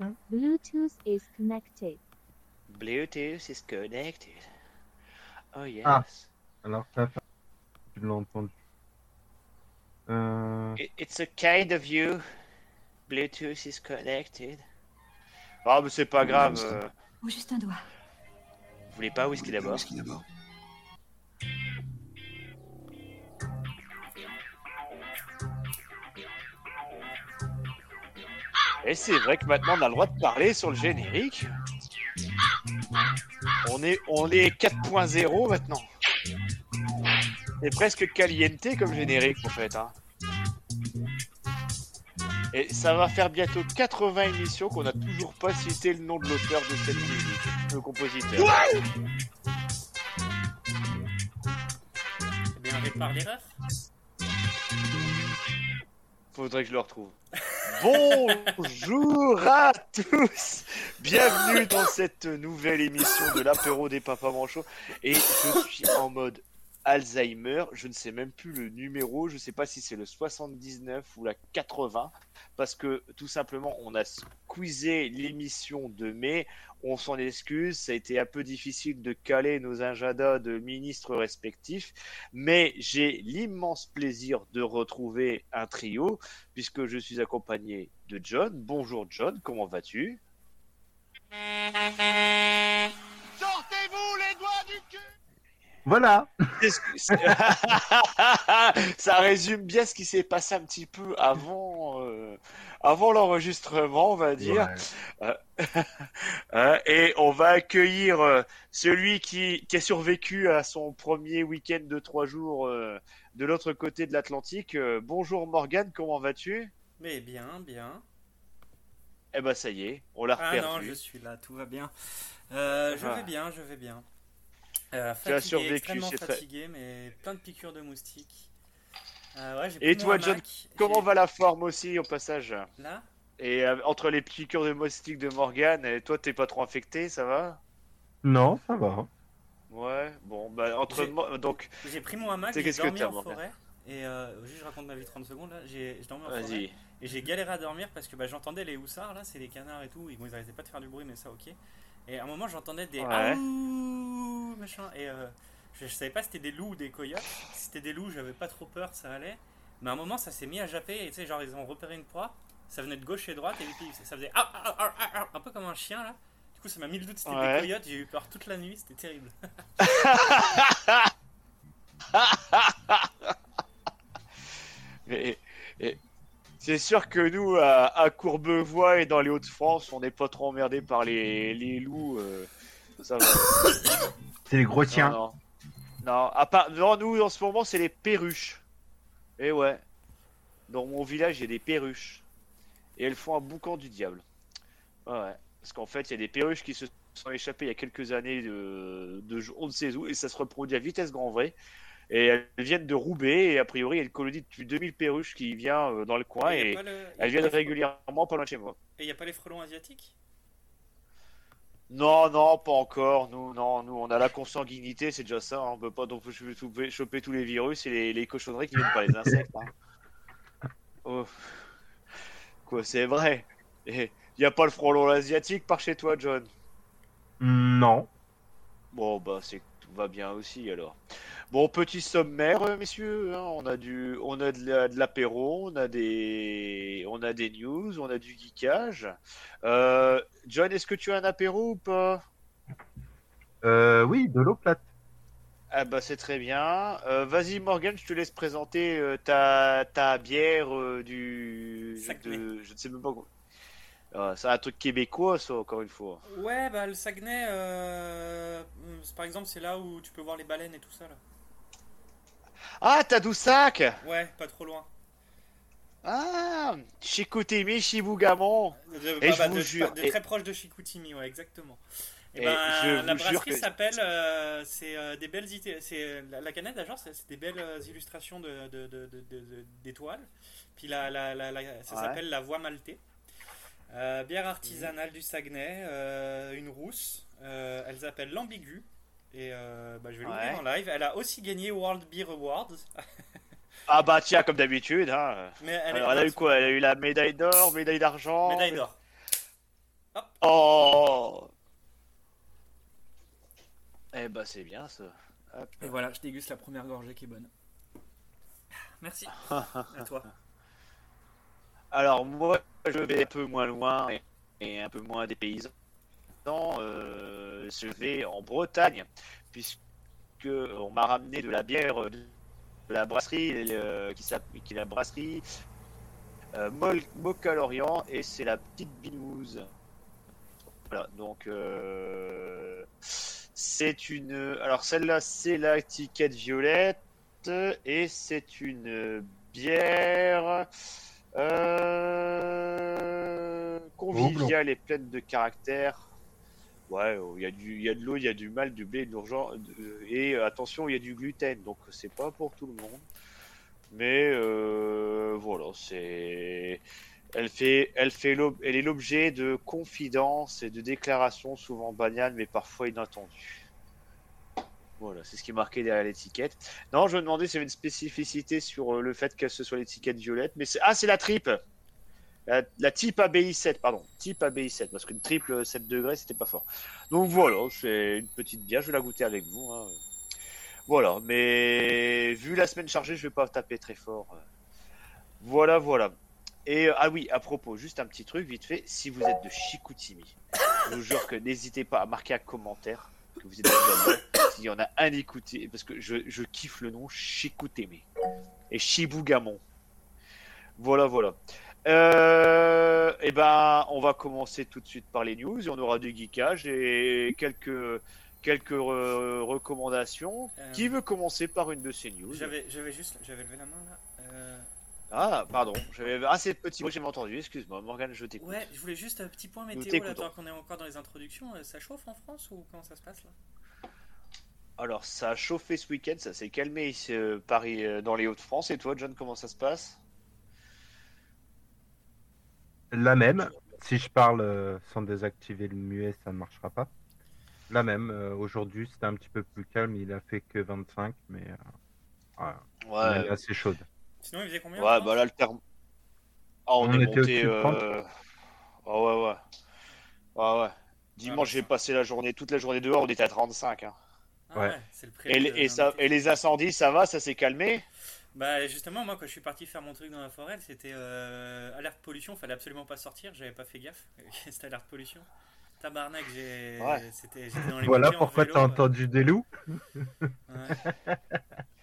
là. Bluetooth is connected. Bluetooth is connected. Oh yes. Ah. Alors ça, ça, tu l'as entendu. Euh... It- It's a kind of you. Bluetooth is connected. Ah, mais c'est pas grave. euh, Ou juste un doigt. vous voulez pas whisky d'abord Et c'est vrai que maintenant on a le droit de parler sur le générique. On est, on est 4.0 maintenant. C'est presque caliente comme générique en fait. hein. Et ça va faire bientôt 80 émissions qu'on n'a toujours pas cité le nom de l'auteur de cette musique, le compositeur. Eh bien, répare les refs. Faudrait que je le retrouve. Bonjour à tous Bienvenue dans cette nouvelle émission de l'apéro des papas manchots. Et je suis en mode Alzheimer. Je ne sais même plus le numéro. Je ne sais pas si c'est le 79 ou la 80. Parce que tout simplement, on a squeezé l'émission de mai. On s'en excuse. Ça a été un peu difficile de caler nos agendas de ministres respectifs. Mais j'ai l'immense plaisir de retrouver un trio puisque je suis accompagné de John. Bonjour John, comment vas-tu? Sortez-vous les doigts du cul Voilà. Ça résume bien ce qui s'est passé un petit peu avant, euh, avant l'enregistrement, on va dire. Ouais. Euh, et on va accueillir euh, celui qui, qui a survécu à son premier week-end de trois jours euh, de l'autre côté de l'Atlantique. Euh, bonjour Morgan, comment vas-tu? Mais bien, bien. Eh ben ça y est, on l'a Ah reperdu. non, je suis là, tout va bien. Euh, je Ah. vais bien, je vais bien. Euh, Tu as survécu, extrêmement c'est très- fatigué, mais plein de piqûres de moustiques. Euh, ouais, Et toi, John, Comment va la forme aussi au passage? Là? Et euh, entre les piqûres de moustiques de Morgan et toi, t'es pas trop infecté, ça va? Non, ça va. Ouais, bon, bah entre donc, J'ai pris mon hamac, j'ai que dormi en forêt. Et euh, juste, je raconte ma vie 30 secondes là. J'ai dormi en forêt. vas-y. Et j'ai galéré à dormir parce que bah, j'entendais les houssards là, c'est les canards et tout. Ils, bon, ils arrêtaient pas de faire du bruit, mais ça ok. Et à un moment, j'entendais des Ouais. Machin. Et euh, je, je savais pas si c'était des loups ou des coyotes. Si c'était des loups, j'avais pas trop peur, ça allait. Mais à un moment, ça s'est mis à japper. Et tu sais, genre, ils ont repéré une proie. Ça venait de gauche et de droite. Et puis ça faisait ah, ah, ah, un peu comme un chien là. Du coup, ça m'a mis le doute, c'était Ouais. des coyotes. J'ai eu peur toute la nuit, c'était terrible. Mais- et- c'est sûr que nous, à, à Courbevoie et dans les Hauts-de-France, on n'est pas trop emmerdés par les, les loups. euh, ça va. C'est les gros chiens. Non, non. Non, à part, non, nous, en ce moment, c'est les perruches. Et ouais. Dans mon village, il y a des perruches. Et elles font un boucan du diable. Ouais, ouais. Parce qu'en fait, il y a des perruches qui se sont échappées il y a quelques années de, de on ne sait où, et ça se reproduit à vitesse grand vrai. Et elles viennent de Roubaix, et a priori, il y a une colonie de plus de 2000 perruches qui vient euh, dans le coin, Et le- elles viennent régulièrement pas loin de chez moi. Et il n'y a pas les frelons asiatiques? Non, non, pas encore. Nous, non, nous, on a la consanguinité, c'est déjà ça. hein. On peut pas donc choper, choper tous les virus et les, les cochonneries qui viennent par les insectes. hein. Oh. Quoi, c'est vrai. Et y a pas le frelon asiatique par chez toi, John? Non. Bon, bah, c'est va bien aussi alors. Bon, petit sommaire, euh, messieurs. hein, on a du, on a de la- de l'apéro, on a des, on a des news, on a du geekage. Euh, John, est-ce que tu as un apéro ou pas? Euh, oui, de l'eau plate. Ah bah c'est très bien. Euh, Vas-y Morgan, je te laisse présenter euh, ta, ta bière euh, du... De- je ne sais même pas Ah, c'est un truc québécois ça encore une fois. Ouais, bah le Saguenay, euh, c'est- par exemple, c'est là où tu peux voir les baleines et tout ça là. Ah t'as Doussac Ouais, pas trop loin. Ah Chicoutimi, Chibougamon De, Et bah, je bah, vous de- jure, de et- très proche de Chicoutimi, ouais, exactement. Et, Et ben, je la brasserie que- s'appelle, euh, c'est euh, des belles idées, c'est euh, la, la canette, genre, c'est des belles euh, illustrations d'étoiles. Puis la, la, ça Ouais. s'appelle la Voie Maltais. Euh, bière artisanale du Saguenay, euh, une rousse. Euh, elle s'appelle l'Ambigu. Et euh, bah, je vais l'ouvrir Ouais. en live. Elle a aussi gagné World Beer Awards. Ah bah tiens, comme d'habitude. Hein. Mais elle Alors est elle a eu quoi? Elle a eu la médaille d'or, médaille d'argent médaille d'or. Oh Eh bah c'est bien ça. Hop. Et voilà, je déguste la première gorgée qui est bonne. Merci. À toi. Alors moi, je vais un peu moins loin et, un peu moins des paysans. Euh, je vais en Bretagne, puisque on m'a ramené de la bière de la brasserie, euh, qui qui la brasserie euh, et c'est la petite binouse. Voilà, donc euh, c'est une. Alors celle-là, c'est la étiquette violette, et c'est une bière. Euh, conviviale et pleine de caractère. Ouais, oh, il y, a du- y a de l'eau, il y a du mal, du blé, de. Et euh, attention, il y a du gluten, donc c'est pas pour tout le monde. Mais euh, voilà, c'est. Elle, fait, elle, fait elle est l'objet de confidences et de déclarations souvent banales, mais parfois inattendues. Voilà, c'est ce qui est marqué derrière l'étiquette. Non, je me demandais s'il y avait une spécificité sur euh, le fait que ce soit l'étiquette violette, mais c'est. Ah, c'est la tripe la, la type ABI 7, pardon. Type ABI 7, parce qu'une triple 7 degrés, c'était pas fort. Donc voilà, c'est une petite bière, je vais la goûter avec vous. hein. Voilà, mais vu la semaine chargée, je vais pas taper très fort. Voilà, voilà. Et euh, ah oui, à propos, juste un petit truc vite fait. Si vous êtes de Chicoutimi, je vous jure que n'hésitez pas à marquer un commentaire que vous êtes. S'il y en a un écouté, parce que je, je kiffe le nom Chicoutimi et Chibougamon. Voilà, voilà. Euh, et ben, on va commencer tout de suite par les news et on aura du geekage et quelques quelques re- recommandations. Euh, Qui veut commencer par une de ces news? J'avais j'avais juste. J'avais levé la main là. Euh, Ah, pardon, j'avais assez petit mot, j'ai pas entendu. Excuse-moi, Morgane, je t'écoute. Ouais, je voulais juste un petit point météo là, tant qu'on est encore dans les introductions. Euh, Ça chauffe en France ou comment ça se passe là? Alors, ça a chauffé ce week-end, ça s'est calmé ici, euh, Paris, euh, dans les Hauts-de-France. Et toi, John, comment ça se passe? La même. Si je parle euh, sans désactiver le muet, ça ne marchera pas. La même. euh, Aujourd'hui, c'était un petit peu plus calme. Il a fait que 25, mais euh, Ouais, elle est assez chaude. Sinon, il faisait combien ouais, bah là, le terme. Ah, on, On est était monté. au-dessus de 30. Euh... Ah ouais, ouais. Ah ouais. Dimanche, bah, j'ai passé la journée, toute la journée dehors, on était à 35. Hein. Ah Ouais. le prix. Et, ça, et les incendies, ça va, ça s'est calmé Bah justement, moi quand je suis parti faire mon truc dans la forêt, c'était euh, alerte pollution, fallait absolument pas sortir, j'avais pas fait gaffe. c'était alerte pollution. Tabarnak, j'ai. Ouais. C'était, j'étais dans les Voilà pourquoi vélo, tu as euh, entendu des loups. ouais.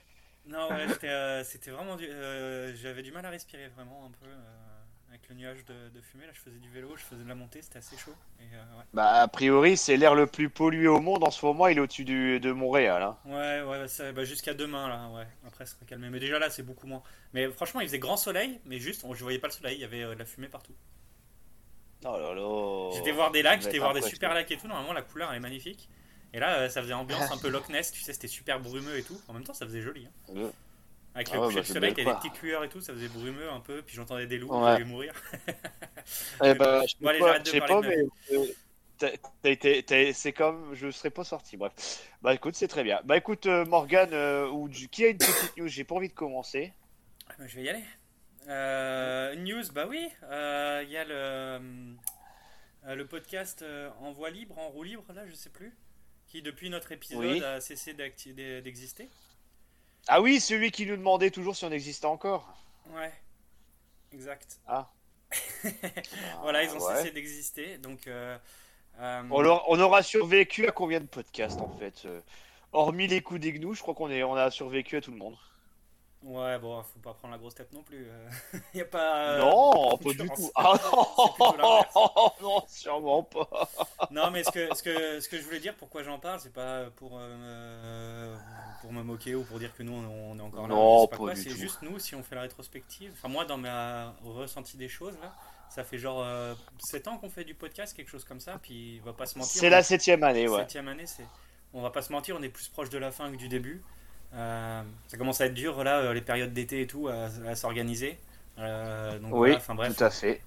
non, ouais, j'étais, euh, c'était vraiment. du- euh, j'avais du mal à respirer vraiment un peu. euh, avec le nuage de, de fumée, là je faisais du vélo, je faisais de la montée, c'était assez chaud. Et, euh, ouais. Bah, a priori, c'est l'air le plus pollué au monde en ce moment, il est au-dessus de Montréal. Hein. Ouais, ouais, ça- bah, jusqu'à demain là, ouais. Après, ça serait calmé. Mais déjà là, c'est beaucoup moins. Mais franchement, il faisait grand soleil, mais juste, on, je voyais pas le soleil, il y avait euh, de la fumée partout. Oh là là. J'étais voir des lacs, j'étais voir des super lacs et tout. Normalement, la couleur elle est magnifique. Et là, euh, ça faisait ambiance un peu Loch Ness, tu sais, c'était super brumeux et tout. En même temps, ça faisait joli. Hein. Ouais. Avec Ah le ouais, coucher bah, du c'est soleil, bien t'avais des quoi. petites lueurs et tout, ça faisait brumeux un peu. Puis j'entendais des loups, Ouais. je vais mourir. Eh ben, je sais Bon, allez, pas, de je sais pas, de mais ma euh, c'est comme, je serais pas sorti. Bref, bah écoute, c'est très bien. Bah écoute, euh, Morgan, euh, ou qui a une petite news? J'ai pas envie de commencer. Ah, bah, je vais y aller. News, bah oui, il y a le, le podcast en voix libre, en roue libre, là, je sais plus, qui depuis notre épisode Oui. a cessé d'exister. Ah oui, celui qui nous demandait toujours si on existait encore. Ouais, exact. Ah. Voilà, ils ont ouais. cessé d'exister, donc. euh, euh, On, aura, on aura survécu à combien de podcasts en fait euh, Hormis les coups des gnous, je crois qu'on on a survécu à tout le monde. Ouais, bon, faut pas prendre la grosse tête non plus. Il y a pas. euh, non, pas du tout. Ah non, non, sûrement pas. Non, mais ce que, ce, que, ce que je voulais dire, pourquoi j'en parle, c'est pas pour, euh, pour me moquer ou pour dire que nous on est encore là. Non, pas quoi, du C'est juste nous, si on fait la rétrospective. Enfin, moi, dans ma ressenti des choses, là, ça fait genre 7 ans qu'on fait du podcast, quelque chose comme ça. Puis, on va pas se mentir. C'est la septième année, ouais. Septième année, c'est. On va pas se mentir, on est plus proche de la fin que du début. Euh, ça commence à être dur là, euh, les périodes d'été et tout, à, à s'organiser. Euh, donc Oui, voilà, bref. tout à fait.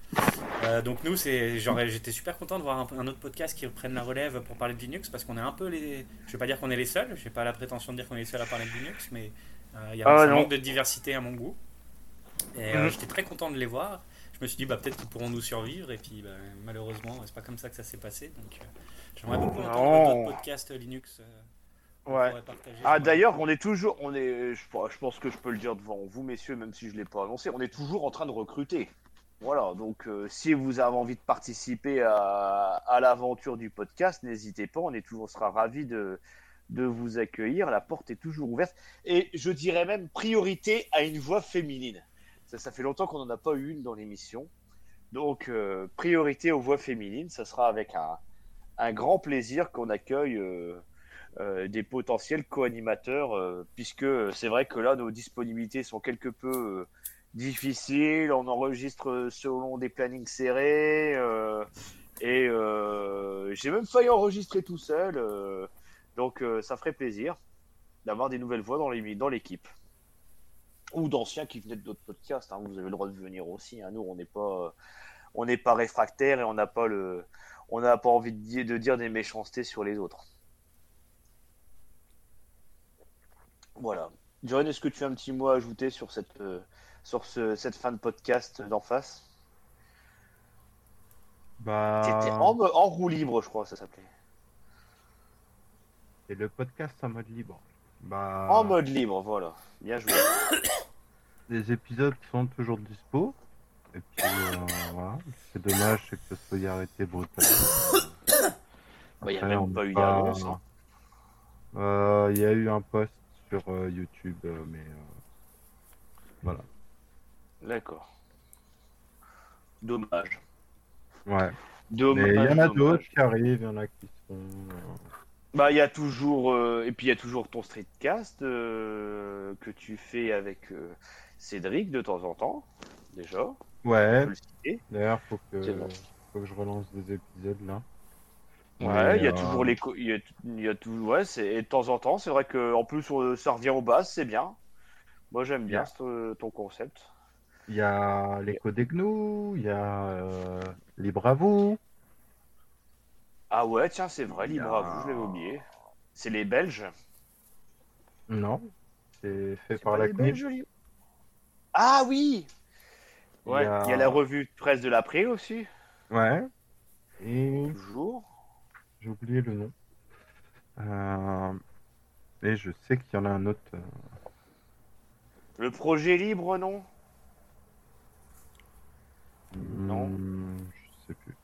Euh, donc nous, c'est j'étais super content de voir un, un autre podcast qui prenne la relève pour parler de Linux parce qu'on est un peu les. Je vais pas dire qu'on est les seuls. J'ai pas la prétention de dire qu'on est les seuls à parler de Linux, mais il y a Ah, un manque de diversité à mon goût. Et Mhm. j'étais très content de les voir. Je me suis dit, bah, peut-être qu'ils pourront nous survivre. Et puis, bah, malheureusement, c'est pas comme ça que ça s'est passé. Donc, j'aimerais beaucoup entendre d'autres podcasts Linux. Ouais. Ah d'ailleurs, on est toujours, on est, je, je pense que je peux le dire devant vous messieurs, même si je l'ai pas annoncé, on est toujours en train de recruter. Voilà, donc euh, si vous avez envie de participer à, à l'aventure du podcast, n'hésitez pas, on est toujours, on sera ravis de, de vous accueillir. La porte est toujours ouverte et je dirais même priorité à une voix féminine. Ça, ça fait longtemps qu'on n'en a pas eu une dans l'émission, donc euh, priorité aux voix féminines. Ça sera avec un, un grand plaisir qu'on accueille. euh, des potentiels co-animateurs, euh, puisque c'est vrai que là, nos disponibilités sont quelque peu euh, difficiles, on enregistre selon des plannings serrés, euh, et euh, j'ai même failli enregistrer tout seul, euh, donc euh, ça ferait plaisir d'avoir des nouvelles voix dans l'équipe. Ou d'anciens qui venaient d'autres podcasts, hein, vous avez le droit de venir aussi, hein, nous on n'est pas, on n'est pas réfractaires et on n'a pas le... On n'a pas envie de dire des méchancetés sur les autres. Voilà. John, est-ce que tu as un petit mot à ajouter sur cette, euh, sur ce, cette fin de podcast d'en face? Bah, C'était en, en roue libre, je crois, ça s'appelait. et le podcast en mode libre. Bah, En mode libre, voilà. Bien joué. les épisodes sont toujours dispo. Et puis, euh, voilà. C'est dommage c'est que ça soit arrêté brutalement. Bah, y a même pas eu d'annonce, hein. Euh, Il y a eu un post sur euh, YouTube, euh, mais euh, voilà. D'accord. Dommage. Ouais. Dommage. Mais il y en a d'autres qui arrivent, il y en a qui sont. Bah, il y a toujours. euh, et puis, il y a toujours ton streetcast euh, que tu fais avec euh, Cédric de temps en temps, déjà. Ouais, d'ailleurs, faut que, C'est bon. faut que je relance des épisodes là. Ouais, il y a euh, toujours les. Il y a, y a tout... Ouais, c'est... et de temps en temps, c'est vrai que en plus, on- ça revient aux bases, c'est bien. Moi, j'aime bien Yeah. ce- ton concept. Il y a l'écho des gnous, il y a euh, les bravos. Ah ouais, tiens, c'est vrai, y a- libre à vous, je l'avais oublié. C'est les Belges? Non, c'est fait par la les CNIL. Ah oui Il Ouais, y a- il y a la revue de presse de l'après aussi, Ouais. Et toujours. J'ai oublié le nom. Euh, Et je sais qu'il y en a un autre. euh, Le projet libre, non? Non. hmm, Je sais plus.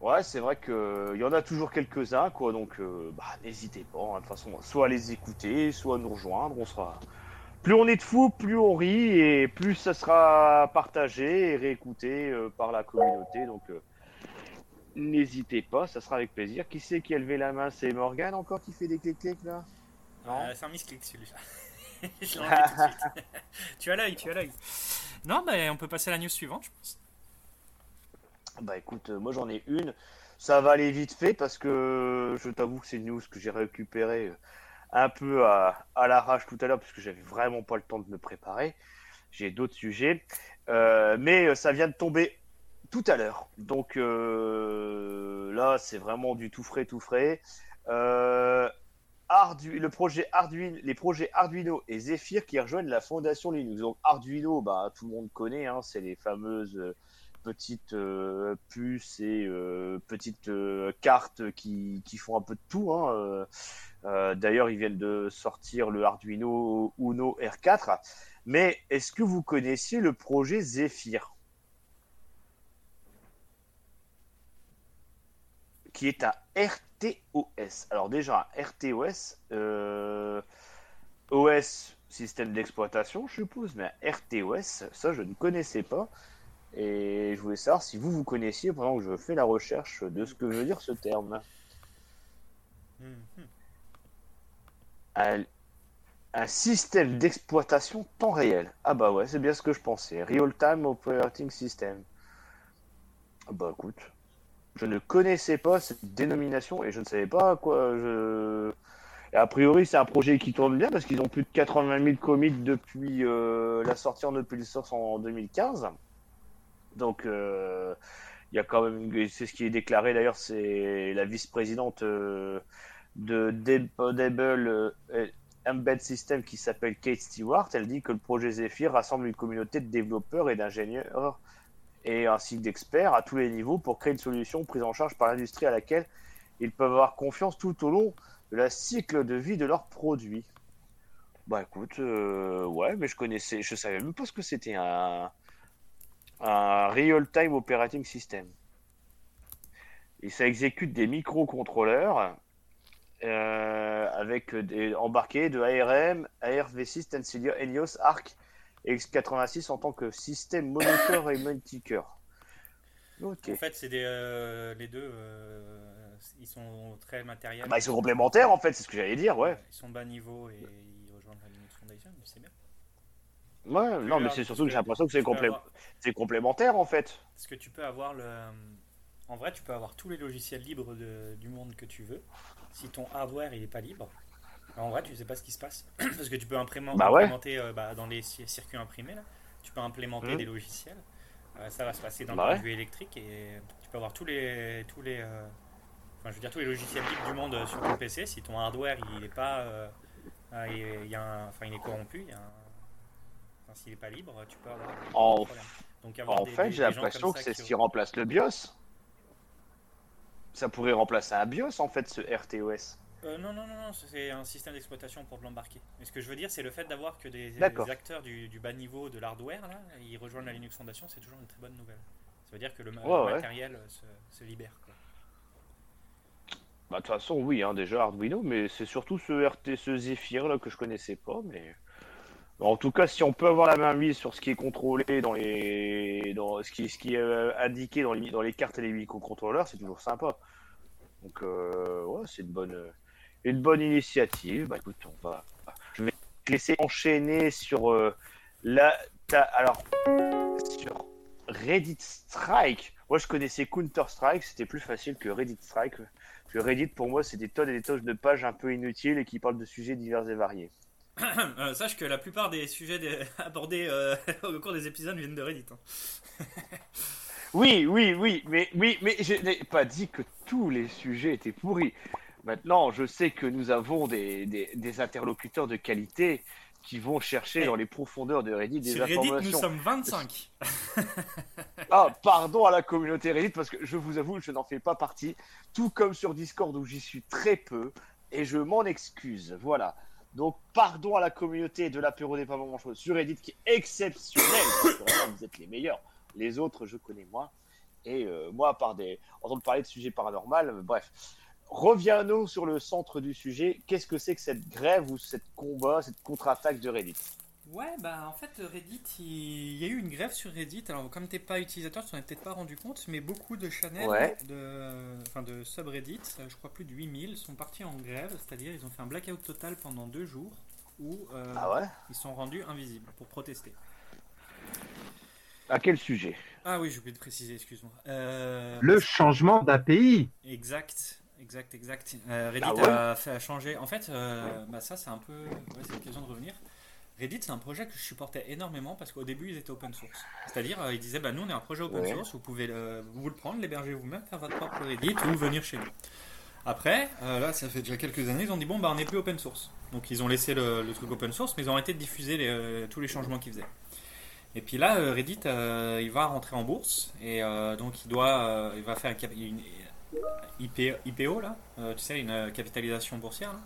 Ouais, c'est vrai que il y en a toujours quelques-uns, quoi. Donc, euh, bah, n'hésitez pas. hein, de toute façon, soit à les écouter, soit à nous rejoindre. On sera. Plus on est de fous, plus on rit et plus ça sera partagé et réécouté euh, par la communauté. Donc, euh, n'hésitez pas, ça sera avec plaisir. Qui c'est qui a levé la main? C'est Morgan encore qui fait des clics-clics là? Non? Euh, c'est un misclick celui-là. Je l'ai enlevé tout de suite. tu as l'œil, tu as l'œil. Non, mais on peut passer à la news suivante, je pense. Bah écoute, euh, moi j'en ai une. Ça va aller vite fait parce que je t'avoue que c'est une news que j'ai récupérée un peu à, à l'arrache tout à l'heure parce que j'avais vraiment pas le temps de me préparer. J'ai d'autres sujets. Euh, mais euh, ça vient de tomber tout à l'heure. Donc euh, là, c'est vraiment du tout frais, tout frais. Euh, le projet Arduino, les projets Arduino et Zephyr qui rejoignent la fondation Linux. Donc Arduino, bah, tout le monde connaît, hein, c'est les fameuses petites euh, puces et euh, petites euh, cartes qui, qui font un peu de tout. hein, D'ailleurs, ils viennent de sortir le Arduino Uno R4. Mais est-ce que vous connaissiez le projet Zephyr? Qui est un RTOS. Alors déjà, un RTOS, OS, système d'exploitation, je suppose, mais un RTOS, ça je ne connaissais pas. Et je voulais savoir si vous, vous connaissiez pendant que je fais la recherche de ce que veut dire ce terme. Mhm. Un, un système d'exploitation temps réel. Ah bah ouais, c'est bien ce que je pensais. Real Time Operating System. Ah bah écoute, je ne connaissais pas cette dénomination et je ne savais pas à quoi je... Et a priori, c'est un projet qui tourne bien parce qu'ils ont plus de 80 000 commits depuis euh, la sortie en open source en 2015. Donc, euh, il y a quand même, c'est ce qui est déclaré d'ailleurs, c'est la vice-présidente euh, de Debble Embed System qui s'appelle Kate Stewart, elle dit que le projet Zephyr rassemble une communauté de développeurs et d'ingénieurs et ainsi d'experts à tous les niveaux pour créer une solution prise en charge par l'industrie à laquelle ils peuvent avoir confiance tout au long de la cycle de vie de leurs produits. Bah écoute, euh, ouais, mais je connaissais, je savais même pas ce que c'était un, un real-time operating system. Et ça exécute des microcontrôleurs euh, avec des embarqués de ARM, ARV6, Tensilia, Helios, Arc et X86 en tant que système moniteur et multicker. Ok. En fait, c'est des, euh, les deux, euh, ils sont très matériels. Bah, ils sont complémentaires en fait, c'est ce que j'allais dire, ouais. Ils sont bas niveau et ils rejoignent la Linux Foundation, c'est bien. Ouais, non, mais c'est surtout que j'ai l'impression que c'est complé- avoir- complémentaire en fait. Parce que tu peux avoir le. En vrai, tu peux avoir tous les logiciels libres de- du monde que tu veux. Si ton hardware il est pas libre, en vrai, tu sais pas ce qui se passe. Parce que tu peux implémenter, Bah ouais. implémenter, euh, bah, dans les ci- circuits imprimés, là, tu peux implémenter Mhm. des logiciels. Euh, ça va se passer d'un Bah ouais. de vue électrique et tu peux avoir tous les tous les euh, enfin je veux dire tous les logiciels libres du monde euh, sur ton PC. Si ton hardware il est pas euh, euh, il, y a un- enfin il est corrompu, il y a un- s'il est pas libre, tu peux avoir En-. Donc avoir En des- fait, j'ai l'impression que c'est ce qui remplace le BIOS. Ça pourrait remplacer un BIOS en fait, ce RTOS. Euh, non, non, non, non, c'est un système d'exploitation pour de l'embarquer. Mais ce que je veux dire, c'est le fait d'avoir que des, acteurs du, du bas niveau de l'hardware, là, ils rejoignent la Linux Foundation, c'est toujours une très bonne nouvelle. Ça veut dire que le, ma- Ouais, le ouais. matériel euh, se, se libère. Quoi. Bah, de toute façon, oui, hein, déjà Arduino, mais c'est surtout ce RT, ce Zephyr là que je connaissais pas. Mais en tout cas, si on peut avoir la main mise sur ce qui est contrôlé dans les, dans ce qui, est euh, indiqué dans les, dans les cartes et les microcontrôleurs, c'est toujours sympa. Donc, euh, ouais, c'est une bonne, euh, une bonne initiative. Bah, écoute, on va, je vais te laisser enchaîner sur la, ta- alors sur Reddit Strike. Moi, je connaissais Counter Strike, c'était plus facile que Reddit Strike. Que Reddit, pour moi, c'est des tonnes et des tonnes de pages un peu inutiles et qui parlent de sujets divers et variés. Euh, sache que la plupart des sujets abordés euh, au cours des épisodes viennent de Reddit. hein. Oui, oui, oui, mais, oui, mais je n'ai pas dit que tous les sujets étaient pourris. Maintenant, je sais que nous avons des, des, des interlocuteurs de qualité qui vont chercher Eh. dans les profondeurs de Reddit des Sur Reddit, nous sommes 25. Ah, pardon à la communauté Reddit parce que je vous avoue, je n'en fais pas partie. Tout comme sur Discord où j'y suis très peu et je m'en excuse. Voilà. Donc, pardon à la communauté de l'apéro des pas sur Reddit qui est vraiment, vous êtes les meilleurs. Les autres, je connais moins. Et euh, moi, à part des. entendre parler de sujets paranormaux, euh, bref. Reviens-nous sur le centre du sujet. Qu'est-ce que c'est que cette grève ou cette combat, cette contre-attaque de Reddit? Ouais, bah en fait, Reddit, il il y a eu une grève sur Reddit. Alors, comme t'es pas utilisateur, tu t'en es peut-être pas rendu compte, mais beaucoup de channels Ouais. de, enfin, de subreddits, euh, je crois plus de 8000, sont partis en grève, c'est-à-dire ils ont fait un blackout total pendant deux jours où euh, Ah ouais? ils sont rendus invisibles pour protester. À quel sujet? Ah oui, j'ai oublié de préciser, excuse-moi. Euh, Le changement d'API. Exact, exact, exact. Euh, Reddit Ah ouais? a fait changer. En fait, euh, bah ça c'est un peu, ouais, c'est l'occasion de revenir. Reddit c'est un projet que je supportais énormément parce qu'au début ils étaient open source. C'est-à-dire euh, ils disaient bah nous on est un projet open Ouais. source, vous pouvez le, vous le prendre, l'héberger vous-même, faire votre propre Reddit ou venir chez nous. Après, euh, là ça fait déjà quelques années, ils ont dit bon bah on n'est plus open source. Donc ils ont laissé le, le truc open source, mais ils ont arrêté de diffuser les, euh, tous les changements qu'ils faisaient. Et puis là, Reddit, euh, il va rentrer en bourse et donc il doit, il va faire une IP, IPO là, tu sais, une capitalisation boursière. là.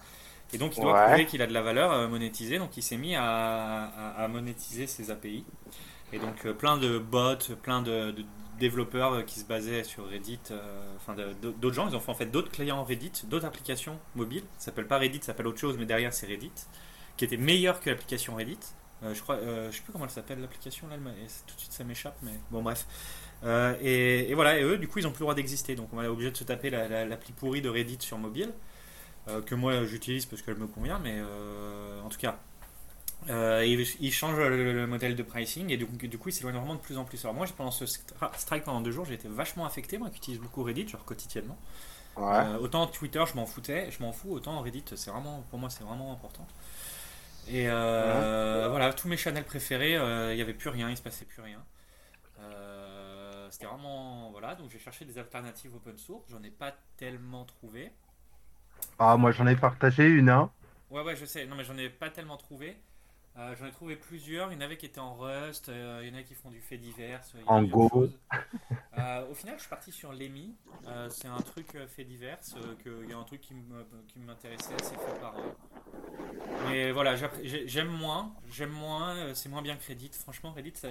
Et donc il doit Ouais. prouver qu'il a de la valeur euh, monétisée, donc il s'est mis à, à- à monétiser ses API. Et donc euh, plein de bots, plein de, de développeurs euh, qui se basaient sur Reddit, euh, enfin d'autres gens, ils ont fait en fait d'autres clients Reddit, d'autres applications mobiles. Ça s'appelle pas Reddit, ça s'appelle autre chose, mais derrière c'est Reddit, qui était meilleur que l'application Reddit. Euh, je crois, euh, je sais plus comment elle s'appelle l'application là, tout de suite ça m'échappe, mais bon bref. Et, et voilà, et eux du coup ils ont plus le droit d'exister, donc on être obligé de se taper la- la- l'appli pourrie de Reddit sur mobile, que moi j'utilise parce qu'elle me convient, mais euh, en tout cas. Euh, ils changent le, le modèle de pricing et du coup, du coup ils s'éloignent vraiment de plus en plus. Alors moi pendant ce strike pendant deux jours j'ai été vachement affecté, moi qui utilise beaucoup Reddit, genre quotidiennement. Ouais. Euh, autant Twitter, je m'en foutais, je m'en fous. Autant Reddit, c'est vraiment, pour moi, c'est vraiment important. Et euh, voilà, tous mes channels préférés, euh, il n'y avait plus rien, il se passait plus rien. Euh, C'était vraiment, voilà. Donc j'ai cherché des alternatives open source. J'en ai pas tellement trouvé. Ah, moi j'en ai partagé une, hein. Ouais, ouais, je sais. Non, mais j'en ai pas tellement trouvé. Euh, j'en ai trouvé plusieurs. Il y en avait qui étaient en Rust, euh, il y en a qui font du fait divers. a En Go. Euh, au final, je suis parti sur l'EMI. Euh, c'est un truc euh, fait divers. euh, que- Il y a un truc qui m'intéressait, c'est fait par. euh, Mais voilà, j'aime moins. J'aime moins. euh, c'est moins bien que Reddit. Franchement, Reddit, ça-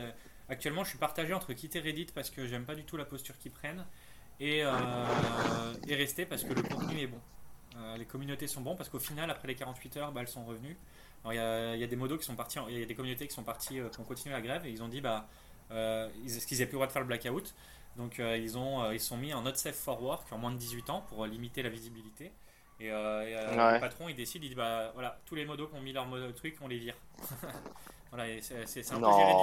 actuellement, je suis partagé entre quitter Reddit parce que j'aime pas du tout la posture qu'ils prennent et, euh, et rester parce que le contenu est bon. Euh, les communautés sont bons parce qu'au final, après les 48 heures, bah, elles sont revenues. Il y a, il y a des modos qui sont partis, il y a des communautés qui sont partis, euh, qui ont continué la grève et ils ont dit bah, euh, ils- qu'ils n'avaient plus le droit de faire le blackout Donc euh, ils ont ils sont mis en not safe for work en moins de 18 ans pour limiter la visibilité. Et, et, Ouais. le patron il décide, il dit bah voilà, tous les modos qui ont mis leur truc, on les vire. voilà, c'est un peu géré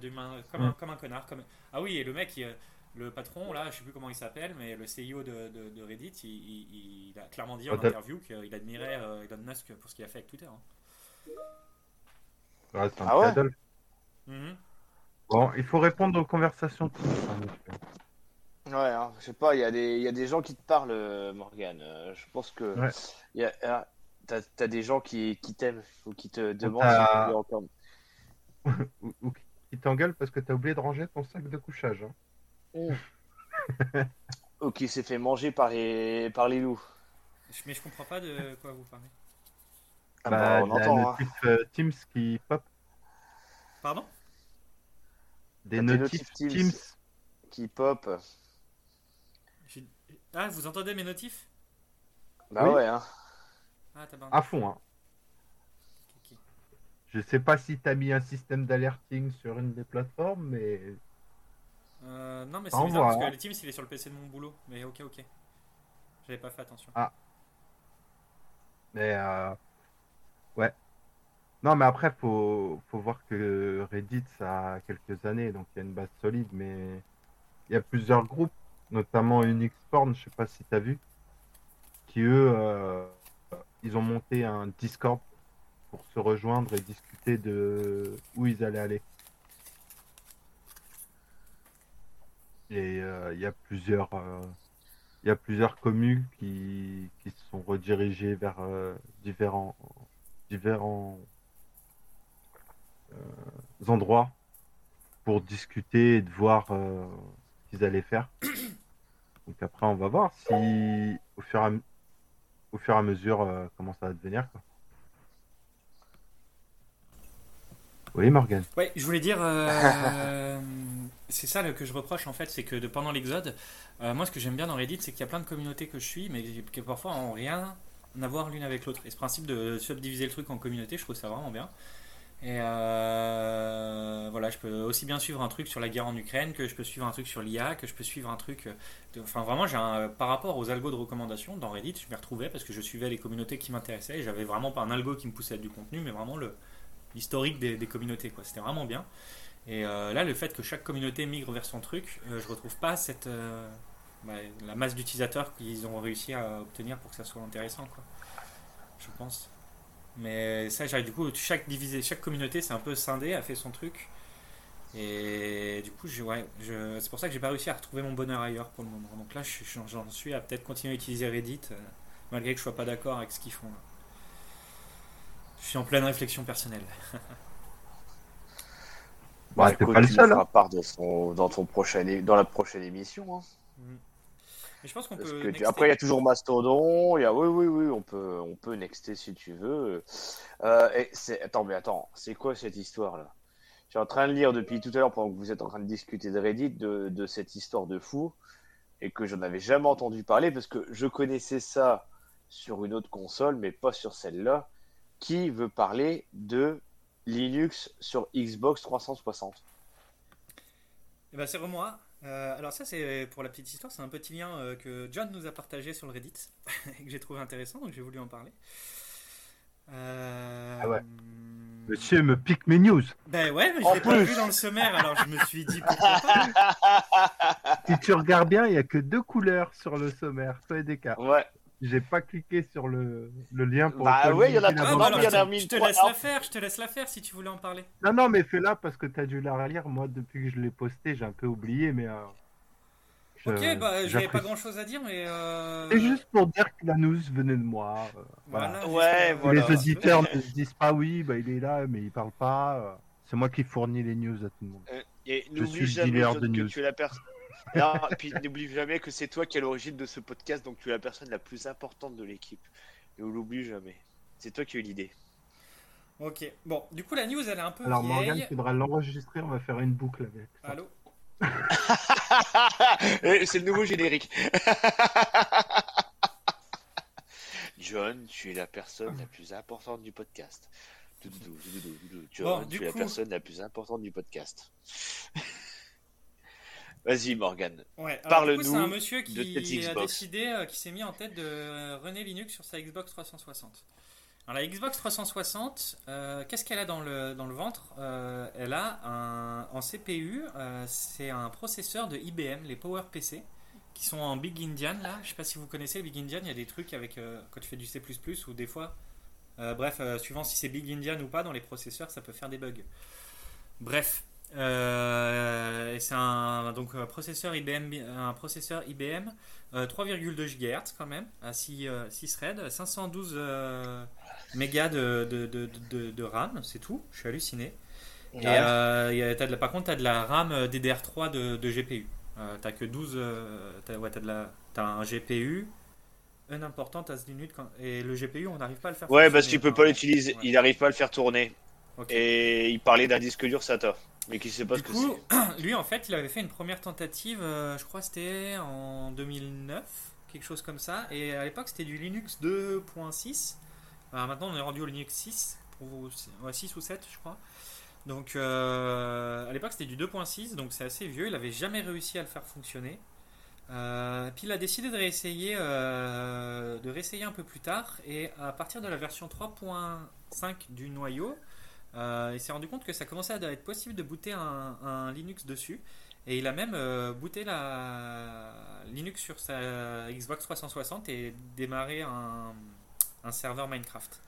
d'une main, de comme, un, comme un connard. Comme... Ah oui, et le mec, il, le patron, là, je sais plus comment il s'appelle, mais le CEO de, de- de Reddit, il, il- il a clairement dit en Odell. interview qu'il admirait euh, Elon Musk pour ce qu'il a fait avec Twitter. hein. C'est un Ah ouais. Mhm. Bon, il faut répondre aux conversations. Ouais, hein, je sais pas, il y, a des- il y a des gens qui te parlent, euh, Morgan. Euh, je pense que Ouais. il y a, ah, t'as, t'as des gens qui, qui t'aiment ou qui te demandent si tu veux encore. Ou, ou qui t'engueule parce que t'as oublié de ranger ton sac de couchage. hein. Ou qui s'est fait manger par les, par les loups. Je- Mais je comprends pas de quoi vous parlez. Ah Bah, bah, on entend. hein. euh, Teams qui pop. Pardon? Des T'as notifs notifs Teams. Teams. Qui pop. Ah, vous entendez mes notifs? Bah Oui. ouais, hein. Ah, tabarnak. à fond. Hein. Ok, ok. Je sais pas si t'as mis un système d'alerting sur une des plateformes, mais Euh, non, mais c'est bizarre parce que le Teams il est sur le PC de mon boulot. Mais ok, ok. J'avais pas fait attention. Mais euh, ouais. Non, mais après, faut, faut voir que Reddit, ça a quelques années, donc il y a une base solide, mais il y a plusieurs groupes, notamment Unix Porn, je sais pas si tu as vu, qui eux, euh, ils ont monté un Discord pour se rejoindre et discuter de où ils allaient aller. Et euh, il y a plusieurs, euh, il y a plusieurs communes qui, qui se sont redirigées vers euh, différents, différents euh, endroits pour discuter et de voir euh, ce qu'ils allaient faire. Donc après, on va voir si au fur et à, au fur et à mesure euh, comment ça va devenir. Quoi. Oui, Morgan. Ouais, je voulais dire, euh, c'est ça que je reproche en fait, c'est que de, pendant l'exode, euh, moi ce que j'aime bien dans Reddit, c'est qu'il y a plein de communautés que je suis, mais qui parfois n'ont rien à voir l'une avec l'autre. Et ce principe de subdiviser le truc en communautés, je trouve ça vraiment bien. Et euh, voilà, je peux aussi bien suivre un truc sur la guerre en Ukraine, que je peux suivre un truc sur l'IA, que je peux suivre un truc. euh, enfin, vraiment, j'ai par rapport aux algos de recommandation dans Reddit, je m'y retrouvais parce que je suivais les communautés qui m'intéressaient et j'avais vraiment pas un algo qui me poussait à du contenu, mais vraiment le l'historique des, communautés. C'était vraiment bien. Et euh, là, le fait que chaque communauté migre vers son truc, euh, je retrouve pas cette euh, bah, la masse d'utilisateurs qu'ils ont réussi à obtenir pour que ça soit intéressant, quoi. Je pense. Mais ça, du coup, chaque divisé, chaque communauté, c'est un peu scindé, a fait son truc. Et du coup, je, je, c'est pour ça que j'ai pas réussi à retrouver mon bonheur ailleurs pour le moment. Donc là, je- j'en j'en suis à peut-être continuer à utiliser Reddit, euh, malgré que je sois pas d'accord avec ce qu'ils font. Je suis en pleine réflexion personnelle. Bah, Écoute, t'es pas le seul. hein. feras part dans, son- dans, ton prochain, dans la prochaine émission. hein. Mais je pense qu'on peut. que tu- nexter. Après, il y a toujours Mastodon. Il y a... Oui, oui, oui, on peut, on peut nexter si tu veux. Euh, et. Attends, mais attends, c'est quoi cette histoire-là? Je suis en train de lire depuis tout à l'heure, pendant que vous êtes en train de discuter de Reddit, de, de cette histoire de fou, et que je n'avais jamais entendu parler, parce que je connaissais ça sur une autre console, mais pas sur celle-là. Qui veut parler de Linux sur Xbox 360 Eh ben, c'est moi. Euh, alors ça c'est pour la petite histoire, c'est un petit lien euh, que John nous a partagé sur le Reddit et que j'ai trouvé intéressant, donc j'ai voulu en parler. Euh, Ah ouais. Monsieur me pique mes news. Ben ouais, mais je l'ai pas vu dans le sommaire, alors je me suis dit pourquoi pas. Si tu regardes bien, il y a que deux couleurs sur le sommaire, soit et des cas. Ouais, J'ai pas cliqué sur le, le lien pour. Bah ouais, il y en a Ah, bah non, alors, il y en je a je te laisse la faire, je te laisse la faire si tu voulais en parler. Non, non, mais fais-la parce que t'as dû la relire. Moi, depuis que je l'ai posté, j'ai un peu oublié, mais euh, Ok, euh, bah j'avais pas grand chose à dire, mais. Euh... C'est juste pour dire que la news venait de moi. euh, Voilà, voilà. Ouais, voilà. Les auditeurs ne se disent pas oui, bah, il est là, mais il parle pas. euh, C'est moi qui fournis les news à tout le monde. Euh, et Je suis le jamais de que news. tu es la personne. Non, puis n'oublie jamais que c'est toi qui es à l'origine de ce podcast, donc tu es la personne la plus importante de l'équipe. Ne l'oublie jamais. C'est toi qui as eu l'idée. Ok, bon, du coup, la news elle est un peu Alors vieille. Morgan, il faudra l'enregistrer, on va faire une boucle avec. ça. Allô Eh, c'est le nouveau générique. John, tu es la personne la plus importante du podcast. John, Bon, du tu es la coup- personne la plus importante du podcast. Vas-y, Morgan. Ouais, Parle-nous c'est un monsieur qui a décidé, euh, qui s'est mis en tête de euh, René Linux sur sa Xbox 360. Alors, la Xbox 360, euh, qu'est-ce qu'elle a dans le, dans le ventre? Euh, Elle a un, en CPU, c'est un processeur de IBM, les PowerPC, qui sont en Big Indian là. Je sais pas si vous connaissez le Big Indian, il y a des trucs avec quand tu fais du C++ ou des fois. bref, suivant si c'est Big Indian ou pas dans les processeurs, ça peut faire des bugs. Bref, euh, et c'est un donc un processeur IBM, un processeur IBM euh, 3,2 GHz quand même à 6, euh, 6 threads, 512 euh, mégas de, de, de, de- RAM, c'est tout. Je suis halluciné. Et euh, il y a- t'as de la- par contre, tu as de la RAM euh, DDR3 de, de GPU. Euh, t'as que 12. euh, t'as, ouais, un GPU. Un important, t'as 10 minutes. Quand, et le GPU, on n'arrive pas à le faire Ouais, parce qu'il peut pas l'utiliser. ouais. Il n'arrive pas à le faire tourner. Ok. Et il parlait d'un disque dur SATA. Mais qui sait pas Du ce que coup, lui en fait, il avait fait une première tentative, euh, je crois que c'était en 2009, quelque chose comme ça. Et à l'époque, c'était du Linux 2.6. Alors maintenant, on est rendu au Linux 6, pour vous- ouais, 6 ou 7, je crois. Donc euh, à l'époque, c'était du 2.6, donc c'est assez vieux. Il avait jamais réussi à le faire fonctionner. Euh, puis il a décidé de réessayer, de réessayer un peu plus tard. Et à partir de la version 3.5 du noyau, il s'est rendu compte que ça commençait à être possible de booter un, Linux dessus. Et il a même euh, booté la Linux sur sa Xbox 360 et démarré un, serveur Minecraft.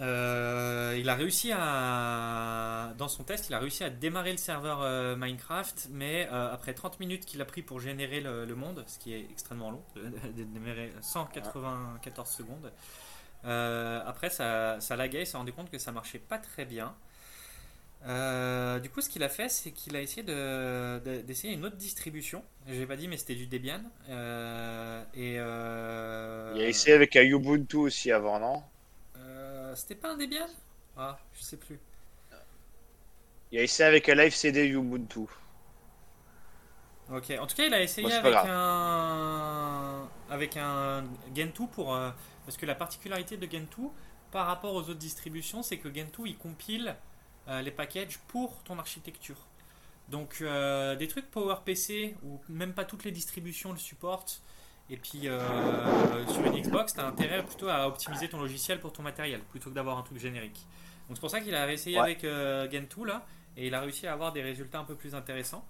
Euh, il a réussi à, dans son test, il a réussi à démarrer le serveur euh, Minecraft, mais euh, après 30 minutes qu'il a pris pour générer le, monde, ce qui est extrêmement long, de, de démarrer 194 secondes, euh, après ça, ça laguait, il s'est rendu compte que ça marchait pas très bien. Euh, du coup, ce qu'il a fait, c'est qu'il a essayé de- de- d'essayer une autre distribution. Je l'ai pas dit, mais c'était du Debian. Euh, et euh, Il a essayé avec un Ubuntu aussi avant, non? C'était pas un Debian? Ah, je sais plus. Il a essayé avec un Live CD Ubuntu. Ok. En tout cas, il a essayé Bon, avec grave. un avec un Gentoo pour parce que la particularité de Gentoo par rapport aux autres distributions, c'est que Gentoo il compile euh, les packages pour ton architecture. Donc euh, des trucs PowerPC où même pas toutes les distributions le supportent. Et puis euh, sur une Xbox, tu as intérêt plutôt à optimiser ton logiciel pour ton matériel plutôt que d'avoir un truc générique. Donc c'est pour ça qu'il a essayé Ouais. avec Gentoo là et il a réussi à avoir des résultats un peu plus intéressants.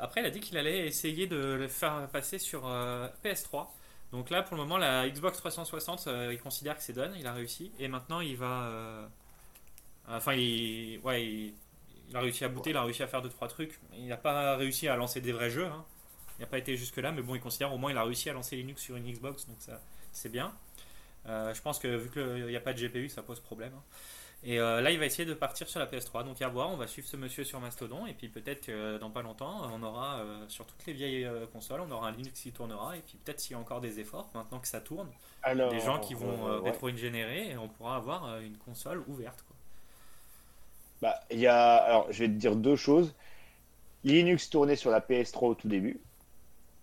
Après, il a dit qu'il allait essayer de le faire passer sur euh, PS3. Donc là, pour le moment, la Xbox 360, euh, il considère que c'est done, il a réussi. Et maintenant, il va. euh, Enfin, il... Ouais, il... a réussi à booter, il a réussi à faire 2-3 trucs. Il n'a pas réussi à lancer des vrais jeux. hein. Il n'a pas été jusque-là, mais bon, il considère au moins il a réussi à lancer Linux sur une Xbox, donc ça, c'est bien. Euh, je pense que vu qu'il n'y a pas de GPU, ça pose problème. hein. Et euh, là, il va essayer de partir sur la PS3. Donc à voir, on va suivre ce monsieur sur Mastodon. Et puis peut-être que dans pas longtemps, on aura euh, sur toutes les vieilles euh, consoles, on aura un Linux qui tournera. Et puis peut-être s'il y a encore des efforts, maintenant que ça tourne, Alors, des gens qui vont euh, euh, ouais. rétro-ingénérer et on pourra avoir euh, une console ouverte. Quoi. Bah, il y a. Alors, je vais te dire deux choses. Linux tournait sur la PS3 au tout début.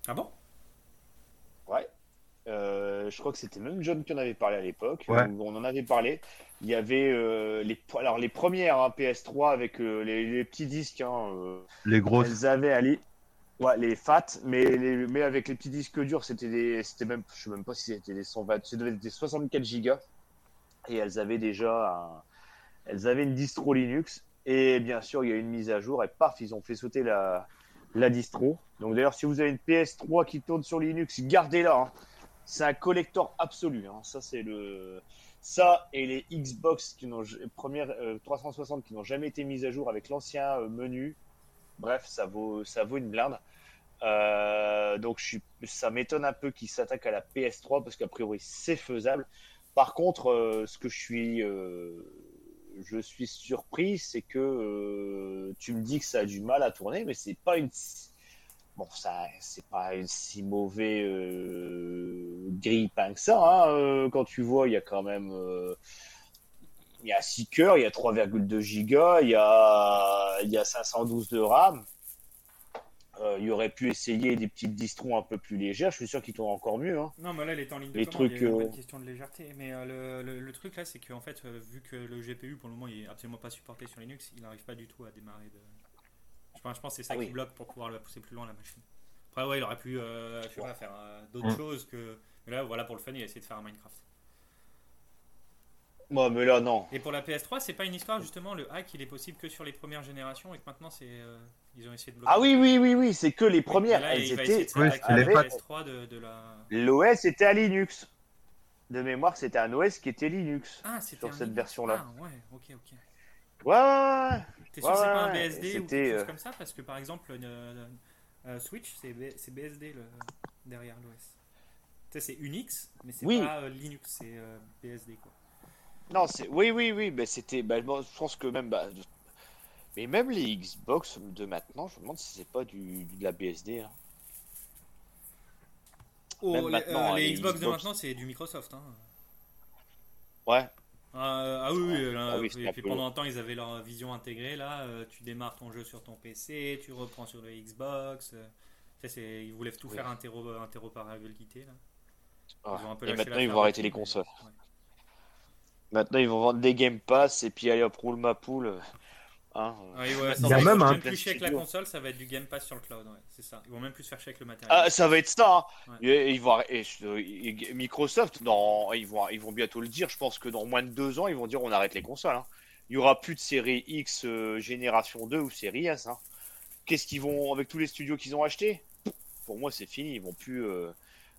Ah bon? Euh, je crois que c'était même John qui en avait parlé à l'époque. Ouais. On en avait parlé. Il y avait euh, les, alors, les premières hein, PS3 avec euh, les, les petits disques. hein, Les grosses. elles avaient allé. Ouais, les FAT, mais, les, mais avec les petits disques durs, c'était des. C'était même. Je sais même pas si c'était des 120. Ça devait être des 64 gigas. Et elles avaient déjà. un- elles avaient une distro Linux. Et bien sûr, il y a eu une mise à jour. Et paf, ils ont fait sauter la, la distro. Donc d'ailleurs, si vous avez une PS3 qui tourne sur Linux, gardez-la. hein. C'est un collector absolu. hein. Ça, c'est le. Ça et les Xbox qui n'ont première 360 qui n'ont jamais été mises à jour avec l'ancien euh, menu. bref, ça vaut, ça vaut une blinde. Euh, donc je suis, ça m'étonne un peu qu'ils s'attaquent à la PS3 parce qu'a priori c'est faisable. Par contre, euh, ce que je suis, euh, je suis surpris, c'est que euh, tu me dis que ça a du mal à tourner, mais c'est pas une, bon ça, c'est pas une si mauvais euh, grille que ça. hein. Euh, quand tu vois, il y a quand même, euh, il y a 6 cœurs, il y a 3,2 gigas, il y a, il y a 512 de RAM. Euh, il aurait pu essayer des petites distros un peu plus légères. Je suis sûr qu'ils tournent encore mieux. hein. Non, mais là, il est en ligne de Les commande, trucs, il y a question de légèreté. Mais le, le- le truc là, c'est qu'en fait, vu que le GPU pour le moment il est absolument pas supporté sur Linux, il n'arrive pas du tout à démarrer. De... Je pense, je pense que c'est ça Ah qui oui. bloque pour pouvoir le pousser plus loin la machine. Après, ouais, il aurait pu, euh, je sais pas, faire euh, d'autres Mm. choses que. Mais là, voilà, pour le fun, il a essayé de faire un Minecraft. Moi, mais là, non. Et pour la PS3, c'est pas une histoire justement, le hack il est possible que sur les premières générations et que maintenant c'est. euh, ils ont essayé de bloquer. Ah oui, oui, oui, oui, c'est que les premières. Là, Elles il va essayer étaient. de Oui, s'attaquer c'est à les la pattes. PS3 de, de la. L'OS était à Linux. De mémoire, c'était un OS qui était Linux. Ah, c'était Sur cette Linux. version-là. Ah, ouais, ok, ok. Ouais, ouais, ouais. T'es sûr que c'est pas un BSD ou c'était, quelque chose euh, comme ça? Parce que par exemple, euh, euh, Switch, c'est BSD le, derrière l'OS. Tu sais, c'est Unix, mais c'est pas Linux, c'est BSD quoi. Non, c'est oui, oui, oui, mais c'était. Bah, je pense que même. bah, Mais même les Xbox de maintenant, je me demande si c'est pas du, de la BSD. hein. Oh, Même les, maintenant, euh, les les Xbox, de maintenant, c'est du Microsoft. Hein. Ouais. Ah, ah oui, oui, là, Ah oui, et puis pendant un temps, ils avaient leur vision intégrée. Là, euh, tu démarres ton jeu sur ton PC, tu reprends sur le Xbox. euh, c'est- ils voulaient tout Oui. faire intéro, interopérabilité. Là. Ils ont un peu Et maintenant, ils vont arrêter les consoles. ouais. Maintenant, ils vont vendre des Game Pass et puis allez hop, roule ma poule. Hein, euh. Ah oui, ouais, Maintenant, ça Il y a va même plus chier avec la console, ça va être du Game Pass sur le cloud. Ouais, c'est ça. Ils vont même plus se faire chier avec le matériel. Ah, ça va être ça. hein. Ouais. Ils vont, Microsoft, dans, ils, vont, ils vont bientôt le dire. Je pense que dans moins de deux ans, ils vont dire on arrête les consoles. hein. Il y aura plus de série X euh, génération 2 ou série S. hein. Qu'est-ce qu'ils vont avec tous les studios qu'ils ont achetés? Pour moi, c'est fini. Ils vont plus. euh,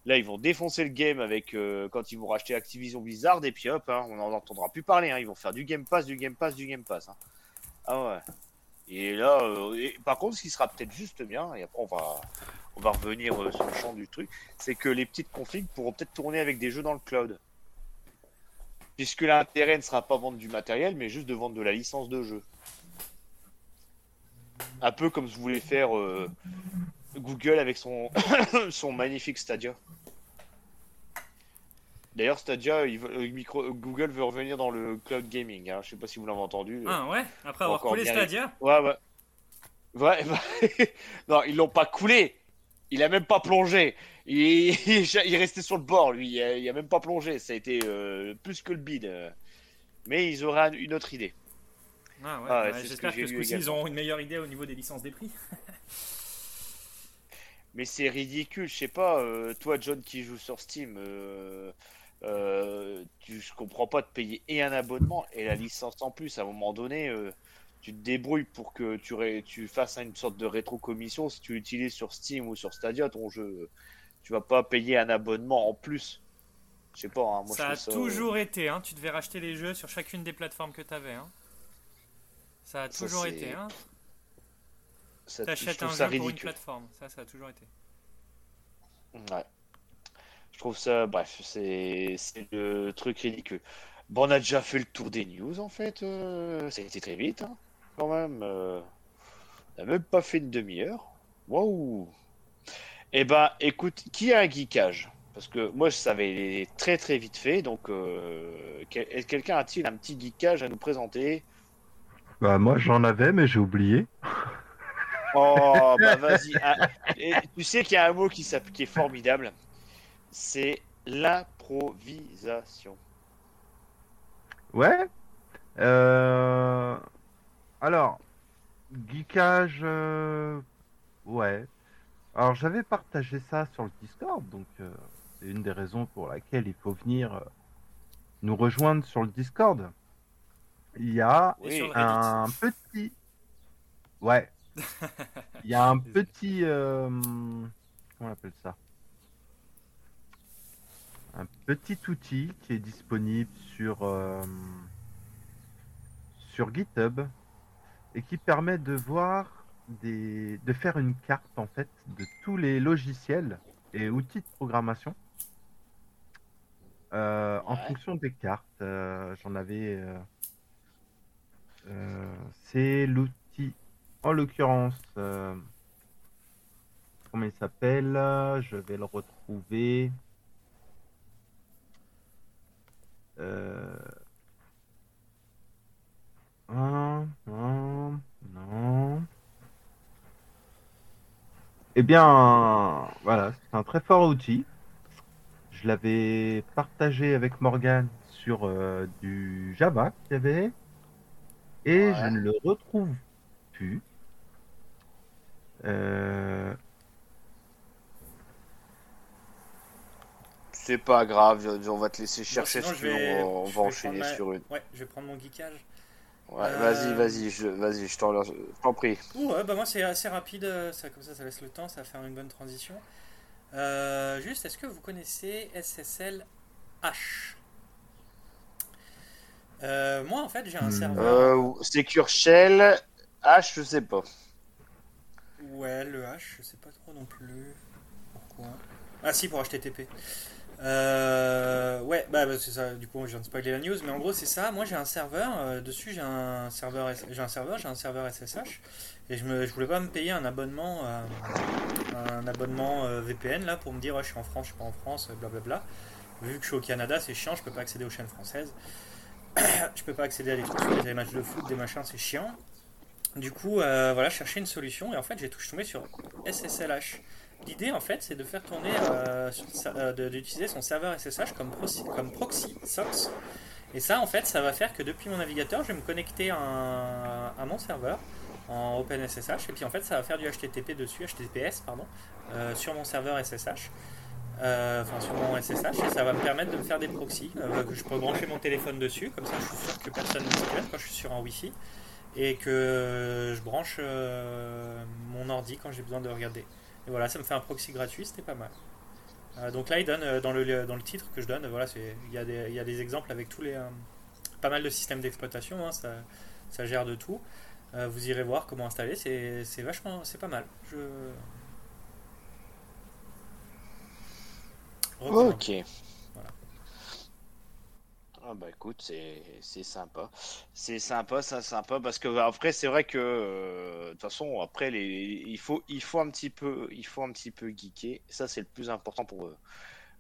Là, ils vont défoncer le game avec euh, quand ils vont racheter Activision Blizzard et puis hop, hein, on n'en entendra plus parler. hein. Ils vont faire du Game Pass, du Game Pass, du Game Pass. Ah ouais. Et là, euh, par contre, ce qui sera peut-être juste bien, et après on va, on va revenir euh, sur le champ du truc, c'est que les petites configs pourront peut-être tourner avec des jeux dans le cloud. Puisque l'intérêt ne sera pas vendre du matériel, mais juste de vendre de la licence de jeu. Un peu comme je voulais faire euh, Google avec son, son magnifique Stadia. D'ailleurs, Stadia, il veut- euh, micro- Google veut revenir dans le cloud gaming. Hein. Je sais pas si vous l'avez entendu. Ah ouais? Après avoir coulé Stadia? Ouais, ouais. Ouais, bah, non, ils l'ont pas coulé. Il a même pas plongé. Il, il est resté sur le bord, lui. Il a, il a même pas plongé. Ça a été euh, plus que le bid. euh. Mais ils auraient un- une autre idée. Ah ouais, Ah ouais, j'espère que ce coup-ci, ils auront une meilleure idée au niveau des licences des prix. Mais c'est ridicule. Je sais pas, euh, toi, John, qui joue sur Steam, euh, euh, tu, je comprends pas de payer et un abonnement et la licence en plus. À un moment donné, euh, tu te débrouilles pour que tu, ré- tu fasses une sorte de rétro-commission si tu l'utilises sur Steam ou sur Stadia, ton jeu. Tu vas pas payer un abonnement en plus. Je sais pas, hein, moi ça a ça. toujours été, hein. tu devais racheter les jeux sur chacune des plateformes que tu avais. Hein. Ça a Ça, toujours été. Hein. T'achètes un jeu pour une plateforme, ça, ça a toujours été. Ouais. Je trouve ça, bref, c'est le truc ridicule. Bon, on a déjà fait le tour des news en fait. euh, ça a été très vite, hein, quand même. euh, on n'a même pas fait une demi-heure. Waouh! Eh ben, écoute, qui a un geekage? Parce que moi, je savais très très vite fait. Donc, euh, quel- quelqu'un a-t-il un petit geekage à nous présenter? Bah, moi, j'en avais, mais j'ai oublié. Oh, bah vas-y. Ah, tu sais qu'il y a un mot qui est formidable. C'est l'improvisation. Ouais. Euh... Alors, geekage, euh, ouais. Alors, j'avais partagé ça sur le Discord, donc euh, c'est une des raisons pour laquelle il faut venir nous rejoindre sur le Discord. Il y a Oui. un petit. Ouais. Il y a un petit. euh, Comment on appelle ça? Un petit outil qui est disponible sur, euh, sur GitHub et qui permet de voir des, de faire une carte en fait de tous les logiciels et outils de programmation euh, en fonction des cartes. Euh, J'en avais. C'est l'outil, en l'occurrence. comment il s'appelle? Je vais le retrouver. Euh... un, un, non. Eh bien, voilà, c'est un très fort outil. Je l'avais partagé avec Morgan sur euh, du Java qu'il y avait. Et Ouais. je ne le retrouve plus. Euh, C'est pas grave, on va te laisser chercher sinon, si je tu veux, vais- on, va enchaîner ma- sur une. Ouais, je vais prendre mon geekage. Ouais, Euh, Vas-y, vas-y, je, vas-y, je t'en prie. Ouh, ouais, bah moi c'est assez rapide, euh, ça, comme ça ça laisse le temps, ça va faire une bonne transition. Euh, juste, est-ce que vous connaissez SSL H? Euh, Moi en fait j'ai un Hmm. serveur. Euh, Secure Shell, H, je sais pas. Ouais, le H, je sais pas trop non plus. Pourquoi? Ah si, pour HTTP. Euh, ouais, bah, bah, c'est ça. Du coup, je viens de spoiler la news, mais en gros, c'est ça. Moi, j'ai un serveur. euh, dessus, j'ai un serveur, j'ai un serveur, j'ai un serveur SSH, et je me, je voulais pas me payer un abonnement, euh, un abonnement euh, VPN là pour me dire, ouais, je suis en France, je suis pas en France, blablabla. Vu que je suis au Canada, c'est chiant, je peux pas accéder aux chaînes françaises. je peux pas accéder à des trucs sur des matchs de foot, des machins, c'est chiant. Du coup, voilà, chercher une solution et en fait, j'ai tout- tombé sur SSLH. L'idée, en fait, c'est de faire tourner, euh, euh, d'utiliser son serveur SSH comme, proxy, SOX. Et ça, en fait, ça va faire que depuis mon navigateur, je vais me connecter à, mon serveur en OpenSSH et puis en fait, ça va faire du HTTP dessus, HTTPS, pardon, euh, sur mon serveur SSH. Enfin sur mon SSH et ça va me permettre de me faire des proxys euh, que je peux brancher mon téléphone dessus comme ça je suis sûr que personne ne m'espionne quand je suis sur un wifi et que je branche mon ordi quand j'ai besoin de regarder. Et voilà, ça me fait un proxy gratuit, c'était pas mal. Euh, donc là, il donne euh, dans le, dans le titre que je donne, voilà, il y, a des- il y a des exemples avec tous les, euh, pas mal de systèmes d'exploitation, hein, ça, ça gère de tout. Euh, vous irez voir comment installer, c'est vachement, c'est pas mal. Je... Ok. Ah bah écoute, c'est sympa. C'est sympa, ça sympa parce que bah, après c'est vrai que euh, de toute façon après les il faut il faut un petit peu il faut un petit peu geeker. Ça c'est le plus important pour euh,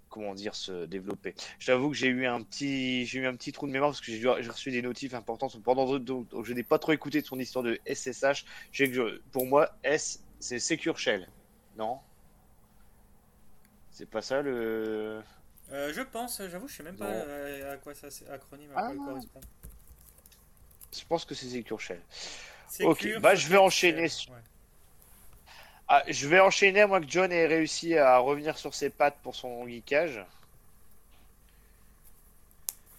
comment dire se développer. J'avoue que j'ai eu un petit eu un petit trou de mémoire parce que j'ai reçu des notifs importantes pendant donc, je n'ai pas trop écouté son histoire de SSH. Pour moi S c'est Secure Shell. Non? C'est pas ça le Euh, je pense, j'avoue, je sais même pas euh, à quoi ça c'est- acronyme à Ah. quoi il correspond. Je pense que c'est. Secure, Ok, bah, je vais enchaîner ouais. Ah, je vais enchaîner, à moins que John ait réussi à revenir sur ses pattes pour son geekage.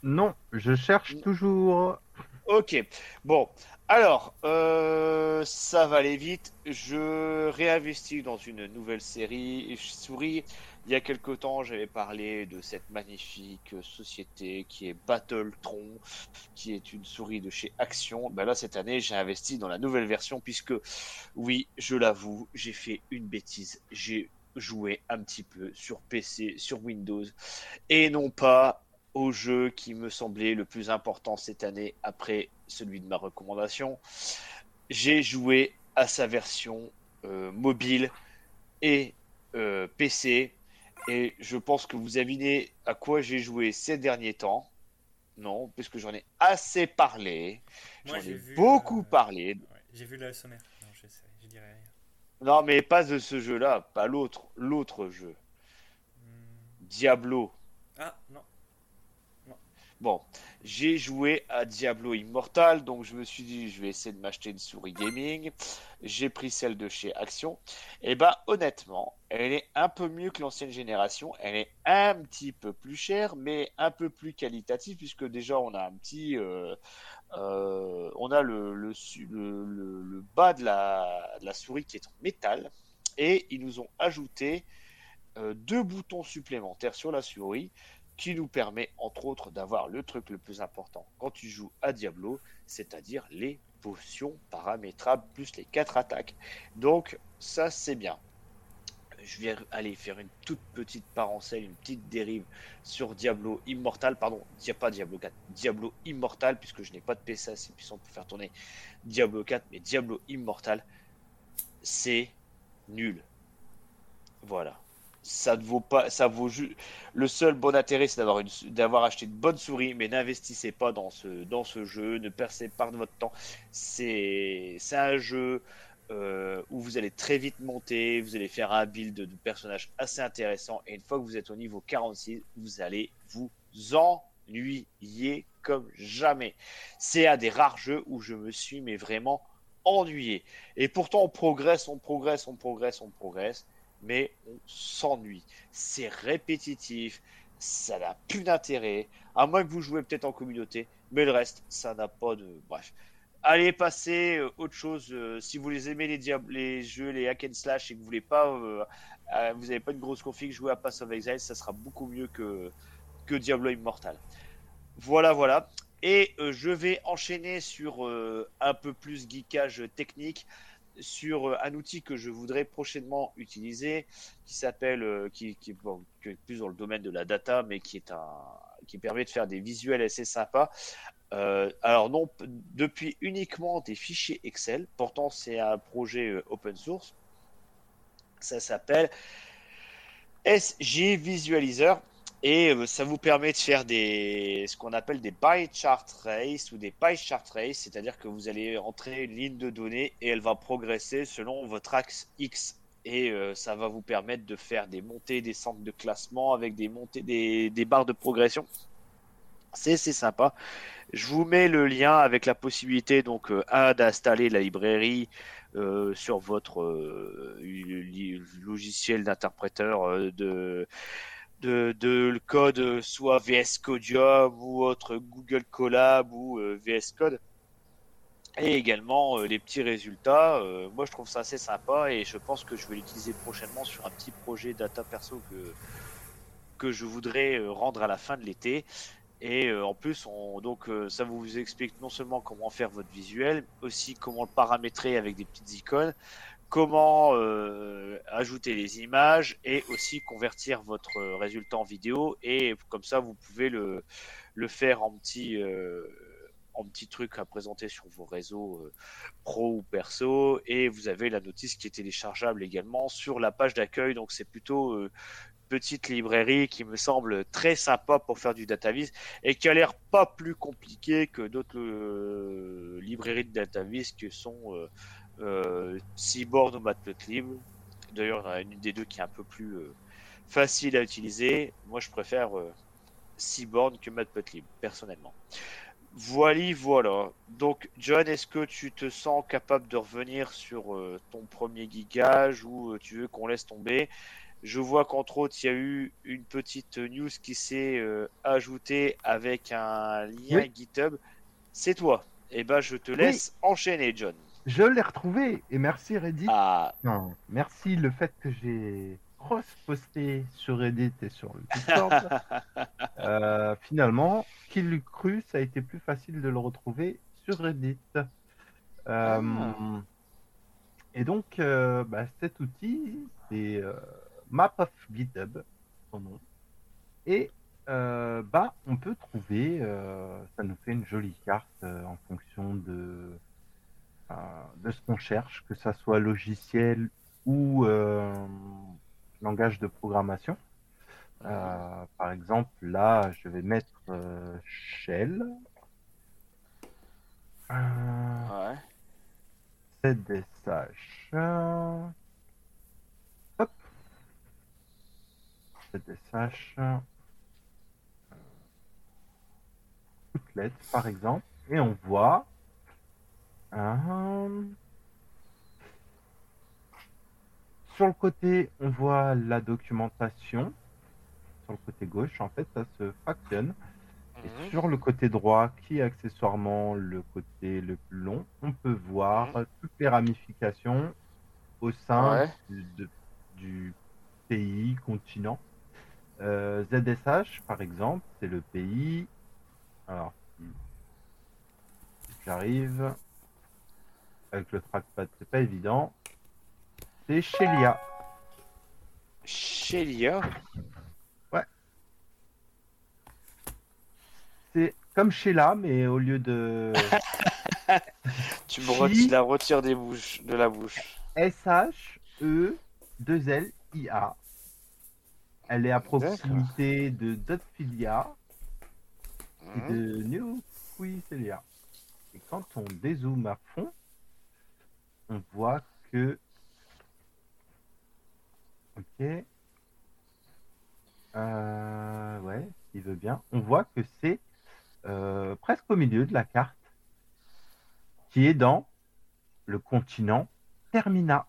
Non, je cherche toujours. Ok, bon, alors, euh, ça va aller vite. Je réinvestis dans une nouvelle série. Souris, il y a quelque temps, j'avais parlé de cette magnifique société qui est Battletron, qui est une souris de chez Action. Ben là, cette année, j'ai investi dans la nouvelle version, puisque, oui, je l'avoue, j'ai fait une bêtise. J'ai joué un petit peu sur PC, sur Windows, et non pas au jeu qui me semblait le plus important cette année après celui de ma recommandation. J'ai joué à sa version euh, mobile et euh, PC et je pense que vous devinez à quoi j'ai joué ces derniers temps. Non, puisque j'en ai assez parlé. J'en ai vu, beaucoup euh, parlé. Ouais, j'ai vu le sommaire. Non, je sais, je dirais rien. Non, mais pas de ce jeu-là, pas l'autre, l'autre jeu. Hmm. Diablo. Ah, non. Bon, j'ai joué à Diablo Immortal, donc je me suis dit je vais essayer de m'acheter une souris gaming. J'ai pris celle de chez Action. Et ben honnêtement, elle est un peu mieux que l'ancienne génération. Elle est un petit peu plus chère, mais un peu plus qualitative puisque déjà on a un petit, euh, euh, on a le, bas de la, de la souris qui est en métal et ils nous ont ajouté euh, deux boutons supplémentaires sur la souris qui nous permet entre autres d'avoir le truc le plus important quand tu joues à Diablo, c'est-à-dire les potions paramétrables plus les 4 attaques. Donc ça c'est bien. Je vais aller faire une toute petite parencelle, une petite dérive sur Diablo Immortal, pardon, il pas Diablo 4, Diablo Immortal, puisque je n'ai pas de PC assez puissant pour faire tourner Diablo 4, mais Diablo Immortal, c'est nul. Voilà ça ne vaut pas, ça vaut juste. Le seul bon intérêt, c'est d'avoir une, d'avoir acheté de bonnes souris, mais n'investissez pas dans ce, dans ce jeu, ne percez pas de votre temps. C'est, c'est un jeu euh, où vous allez très vite monter, vous allez faire un build de personnages assez intéressant, et une fois que vous êtes au niveau 46, vous allez vous ennuyer comme jamais. C'est un des rares jeux où je me suis mais vraiment ennuyé. Et pourtant, on progresse, on progresse, on progresse, on progresse mais on s'ennuie. C'est répétitif, ça n'a plus d'intérêt, à moins que vous jouez peut-être en communauté, mais le reste, ça n'a pas de. Bref. Allez passer euh, autre chose. Euh, si vous les aimez les, les jeux, les hack and slash et que vous voulez pas, euh, vous n'avez pas une grosse config, jouer à Pass of Exile, ça sera beaucoup mieux que, que Diablo Immortal. Voilà, voilà. Et je vais enchaîner sur un peu plus geekage technique sur euh, un outil que je voudrais prochainement utiliser, qui s'appelle, euh, qui, est plus dans le domaine de la data, mais qui est un, qui permet de faire des visuels assez sympas. Euh, alors non, depuis uniquement des fichiers Excel. Pourtant, c'est un projet open source. Ça s'appelle SG Visualizer. Et euh, ça vous permet de faire des, ce qu'on appelle des pie chart race ou des pie chart race, c'est-à-dire que vous allez entrer une ligne de données et elle va progresser selon votre axe X. Et euh, ça va vous permettre de faire des montées, des centres de classement avec des montées, des, des barres de progression. C'est sympa. Je vous mets le lien avec la possibilité donc euh, d'installer la librairie sur votre logiciel d'interpréteur de de, le code soit VS Codium ou autre Google Colab ou euh, VS Code. Et également euh, les petits résultats. Euh, moi, je trouve ça assez sympa et je pense que je vais l'utiliser prochainement sur un petit projet data perso que, que je voudrais rendre à la fin de l'été. Et en plus, on, donc, ça vous explique non seulement comment faire votre visuel, aussi comment le paramétrer avec des petites icônes, comment euh, ajouter les images et aussi convertir votre résultat en vidéo. Et comme ça vous pouvez le, le faire en petit euh, en petit truc à présenter sur vos réseaux euh, pro ou perso. Et vous avez la notice qui est téléchargeable également sur la page d'accueil. Donc c'est plutôt une petite librairie qui me semble très sympa pour faire du datavis et qui a l'air pas plus compliqué que d'autres librairies de datavis que sont euh, Seaborn ou Matplotlib. D'ailleurs, il y en a une des deux qui est un peu plus euh, facile à utiliser. Moi, je préfère euh, Seaborn que Matplotlib, personnellement. Voilà, voilà. Donc, John, est-ce que tu te sens capable de revenir sur euh, ton premier gigage ou tu veux qu'on laisse tomber? Je vois qu'entre autres, il y a eu une petite news qui s'est ajoutée avec un lien GitHub. C'est toi. Eh ben, je te laisse enchaîner, John. Je l'ai retrouvé et merci Reddit. Ah. Non, merci le fait que j'ai cross-posté sur Reddit et sur le Discord. euh, finalement, qui l'eût cru, ça a été plus facile de le retrouver sur Reddit. Euh, Ah. Et donc, euh, bah, cet outil, c'est Map of GitHub, son nom. Et bah, on peut trouver, ça nous fait une jolie carte en fonction de, de ce qu'on cherche, que ça soit logiciel ou euh, langage de programmation. Euh, par exemple, là, je vais mettre euh, Shell. Euh, Ouais. Euh, Hop. ZSH. euh, Outlet, par exemple. Et on voit. Euh, Sur le côté, on voit la documentation. Sur le côté gauche, en fait, ça se fractionne. Et Mhm. sur le côté droit, qui est accessoirement le côté le plus long, on peut voir toutes les ramifications au sein Ouais. du, de- du pays, continent. Euh, ZSH, par exemple, c'est le pays. Alors, si j'arrive. Avec le trackpad, c'est pas évident. C'est Shelia. Shelia. C'est comme Sheila, mais au lieu de Tu me la retires des bouches, de la bouche. S-H-E-2-L-I-A. Elle est à proximité de Dotfilia et Mhm. de Neoquicelia. Et quand on dézoome à fond, on voit que. Ok. Euh, ouais, il veut bien. On voit que c'est euh, presque au milieu de la carte, qui est dans le continent Termina.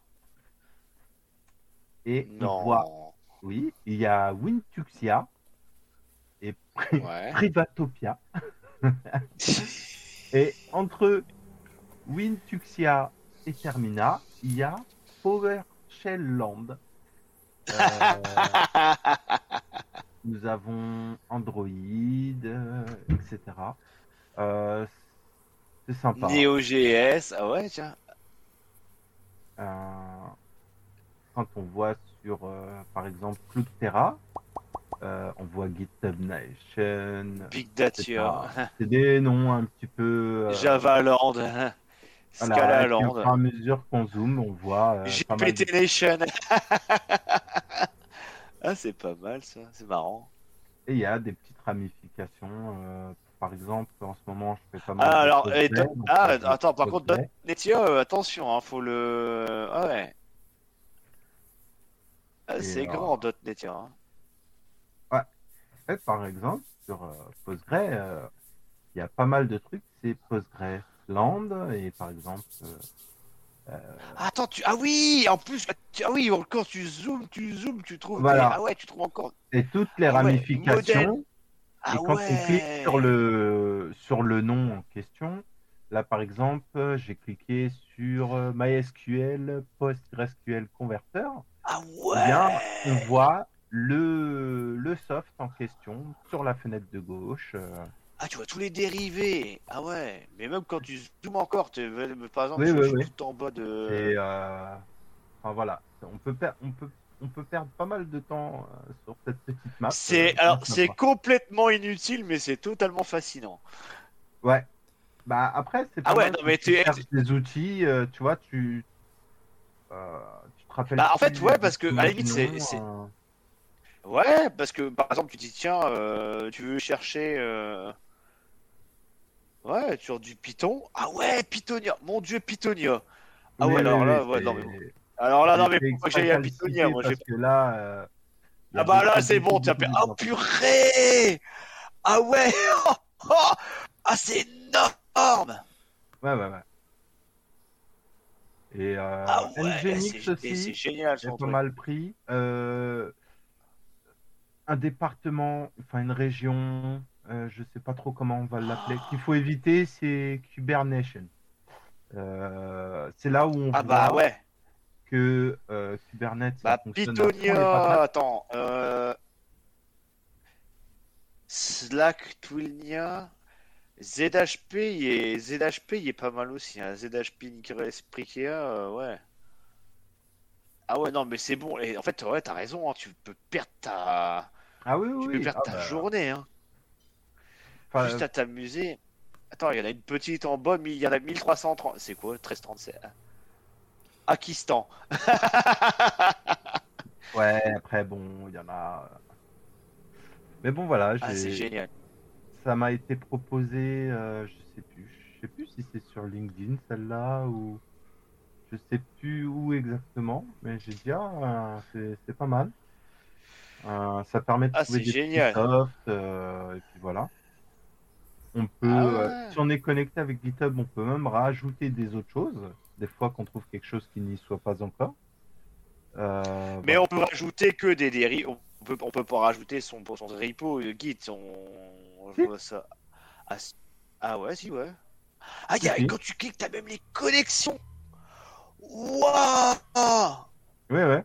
Et on voit, oui, il y a Wintuxia et Pri- Ouais. Privatopia. Et entre Wintuxia et Termina, il y a PowerShell Land. Euh, nous avons Android, euh, etc. Euh, c'est sympa. NeoGS. Ah ouais, tiens. Euh, quand on voit sur, par exemple, Cloudterra, on voit GitHub Nation. Big. Data. C'est des noms un petit peu. Java Land. voilà, Scala au Land. et à mesure qu'on zoome, on voit. euh, pas mal de- Nation. ah, c'est pas mal ça. C'est marrant. Et il y a des petites ramifications. euh, par exemple, en ce moment, je fais pas mal. Ah, alors, Postgre, et dot- donc, ah, euh, attends, par contre, euh, attention, hein, faut le. Ah ouais. Ah, c'est grand, .NET. Hein. Et par exemple, sur Postgre, il y a pas mal de trucs. C'est Postgre Land et par exemple. euh, Ah, Attends, tu... ah oui, en plus, tu- ah oui, encore tu zoomes, tu zoomes, tu trouves. Voilà. Ah ouais, tu trouves encore. et toutes les Ah ouais, ramifications. Ah et quand ouais. on clique sur le, sur le nom en question, là par exemple, euh, j'ai cliqué sur euh, MySQL PostgreSQL Converter, Ah eh ouais. bien, on voit le, le soft en question sur la fenêtre de gauche. Euh. Ah, tu vois tous les dérivés. Ah ouais. Mais même quand tu zoomes encore, tu... par exemple, Oui, je oui, suis oui. tout en bas de. Et euh, enfin voilà, on peut, per- on, peut, on peut perdre pas mal de temps euh, sur cette petite map. C'est euh, alors c'est complètement inutile, mais c'est totalement fascinant. Ouais. Bah après, c'est pas Ah ouais, non, mais tu des outils, euh, tu vois, tu, euh, tu te rappelles. Bah, en fait, ouais, parce que, à la limite, c'est- euh, Ouais, parce que par exemple, tu dis tiens, euh, tu veux chercher. Ouais, sur du Python. Ah ouais, Pythonia. Mon dieu, Pythonia. Ah ouais, alors là, ouais, non, mais Alors là, non, mais pourquoi j'aille à Pythonia Moi, j'ai là. euh, Ah bah là, c'est bon, tu as beaucoup Oh purée Ah ouais Oh Ah, c'est énorme Ouais, ouais, ouais. Et euh, Ah ouais, c'est génial J'ai pas truc. mal pris. Euh, un département, enfin une région, euh, je sais pas trop comment on va l'appeler, qu'il faut éviter, c'est Kubernation. Euh, c'est là où on Ah bah voit ouais. que euh, Kubernetes Bah patates. attends. Euh... Slack, Twilnia, ZHP, il est... ZHP, il est pas mal aussi. Hein. ZHP, Sprikea, euh, ouais. Ah ouais, non, mais c'est bon. Et en fait, ouais, t'as raison, hein, tu peux perdre ta, Ah oui, tu oui, peux perdre ah ta bah, journée, hein. Enfin, Juste à t'amuser. Attends, il y en a une petite en bas, mais il y en a 1330. C'est quoi 1337 Akistan. ouais, après bon, il y en a. Mais bon voilà, Ah, c'est génial. ça m'a été proposé, euh, je sais plus, je sais plus si c'est sur LinkedIn celle-là ou je sais plus où exactement, mais j'ai dit ah euh, c'est pas mal. Euh, ça permet de Ah, trouver des génial. softs, euh, et puis voilà. On peut, Ah euh, ouais. si on est connecté avec GitHub, on peut même rajouter des autres choses. Des fois qu'on trouve quelque chose qui n'y soit pas encore. Euh, Mais voilà. on peut rajouter que des dérives. On peut, on peut pas rajouter son, son repo euh, Git. On, on Si. voit ça. Ah, si- ah ouais, si, ouais. Ah, y a- Si, si. quand tu cliques, t'as même les connexions. Waouh Ouais, ouais.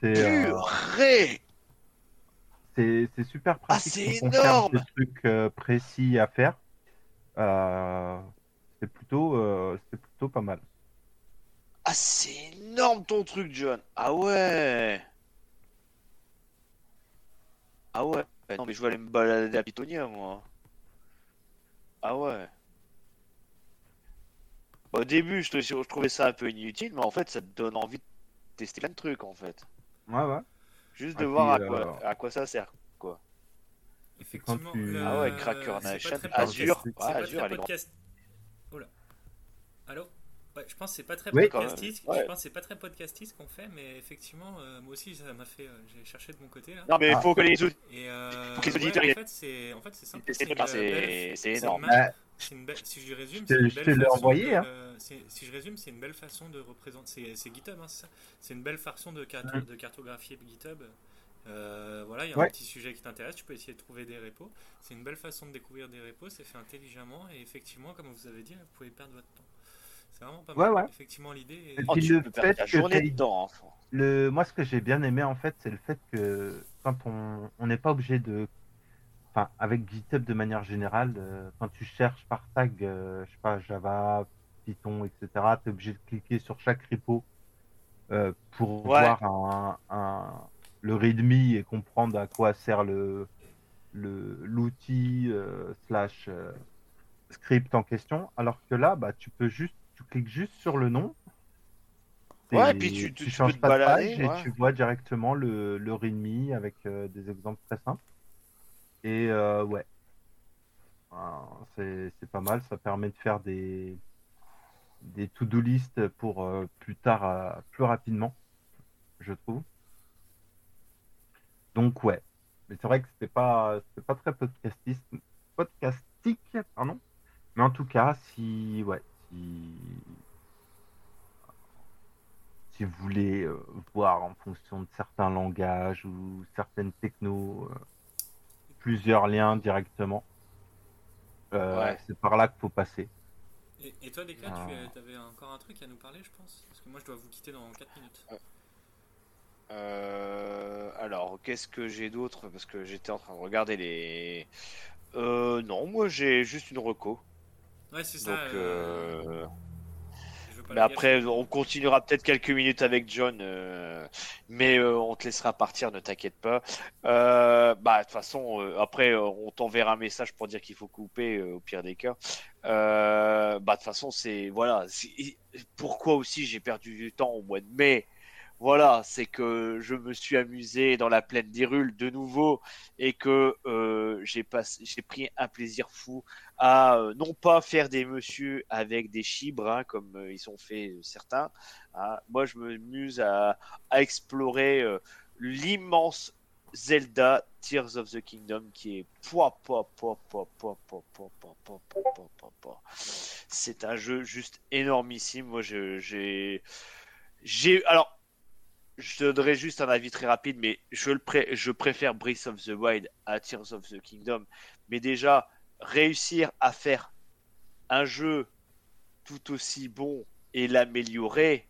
C'est euh, Purée c'est c'est super Ah, pratique cherche énorme des trucs euh, précis à faire. Euh, c'est plutôt, euh, c'est plutôt pas mal. Ah, c'est énorme ton truc, John. Ah ouais. Ah ouais. Non, mais je vais aller me balader à Pitonia, moi. Ah ouais. Au début, je trouvais ça un peu inutile, mais en fait, ça te donne envie de tester plein de trucs, en fait. Ouais, ouais. Juste Ah, de voir à quoi, euh, à quoi ça sert. Effectivement. tu- le- Ah ouais, c'est Cracker pas Nation, Azure. c'est Ouais, pas Azure, elle est grande. podcast. Oula. Allô Ouais, je pense que c'est pas très Oui. ouais. Je pense c'est pas très podcastiste qu'on fait, mais effectivement, euh, moi aussi, ça m'a fait. euh, J'ai cherché de mon côté là. Non, mais il Ah. faut que les autres. Et euh, auditeurs, en fait, c'est en fait c'est simple. C'est une énorme. Une belle- Si je résume, c'est une belle façon envoyé, de- hein. euh, c'est- Si je résume, c'est une belle façon de représenter. C'est GitHub, hein, c'est ça. C'est une belle façon de, carto- de cartographier GitHub. Euh, voilà, il y a Ouais. un petit sujet qui t'intéresse, tu peux essayer de trouver des repos. C'est une belle façon de découvrir des repos, c'est fait intelligemment et effectivement, comme vous avez dit, vous pouvez perdre votre temps. C'est vraiment pas Ouais, mal. ouais. Effectivement, l'idée est... Oh, tu le peux perdre que journée dedans. hein. Le, moi, ce que j'ai bien aimé, en fait, c'est le fait que quand on n'est pas obligé de. Enfin, avec GitHub de manière générale, euh, quand tu cherches par tag, euh, je sais pas, Java, Python, etc., tu es obligé de cliquer sur chaque repo euh, pour Ouais. voir un, un- le README et comprendre à quoi sert le l'outil slash script en question. Alors que là, bah, tu peux juste, tu cliques juste sur le nom. Ouais, et puis tu- tu- tu changes peux te pas de page et tu vois directement le, le README avec des exemples très simples. Et euh, ouais, c'est pas mal. Ça permet de faire des des to-do list pour euh, plus tard, euh, plus rapidement, je trouve. Donc ouais, mais c'est vrai que c'était pas pas très podcastiste, podcastique, pardon. Mais en tout cas, si ouais, si si vous voulez voir en fonction de certains langages ou certaines technos plusieurs liens directement, euh, Ouais. c'est par là qu'il faut passer. Et, et toi, Ah. tu avais encore un truc à nous parler, je pense? Parce que moi, je dois vous quitter dans 4 minutes. Euh, alors, qu'est-ce que j'ai d'autre? Parce que j'étais en train de regarder les. Euh, non, moi j'ai juste une reco. Ouais, c'est ça. Donc, euh, euh, je veux pas mais après, on continuera peut-être quelques minutes avec John, euh, mais euh, on te laissera partir, ne t'inquiète pas. Euh, bah, de toute façon, euh, après, euh, on t'enverra un message pour dire qu'il faut couper, euh, au pire des cas. Euh, bah, de toute façon, c'est voilà. c'est- Pourquoi aussi j'ai perdu du temps au mois de mai voilà, c'est que je me suis amusé dans la plaine d'Irul de nouveau et que j'ai pris un plaisir fou à non pas faire des monsieur avec des chibres comme ils sont faits certains. Hein. Moi, je m'amuse à, à, explorer l'immense Zelda Tears of the Kingdom qui est C'est un jeu juste énormissime. Moi, j'ai alors je donnerai juste un avis très rapide, mais je, préfère Breath of the Wild à Tears of the Kingdom. Mais déjà, réussir à faire un jeu tout aussi bon et l'améliorer,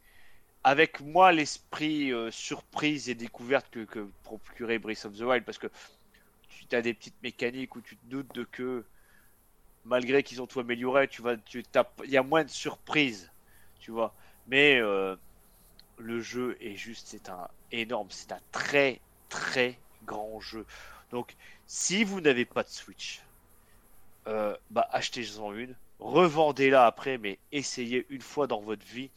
avec moi l'esprit euh, surprise et découverte que, procurait Breath of the Wild, parce que tu as des petites mécaniques où tu te doutes de que malgré qu'ils ont tout amélioré, tu tu il y a moins de surprises, tu vois. Mais euh, le jeu est juste, c'est un énorme, c'est un très très grand jeu. Donc, si vous n'avez pas de Switch, euh, bah achetez-en une, revendez-la après, mais essayez une fois dans votre vie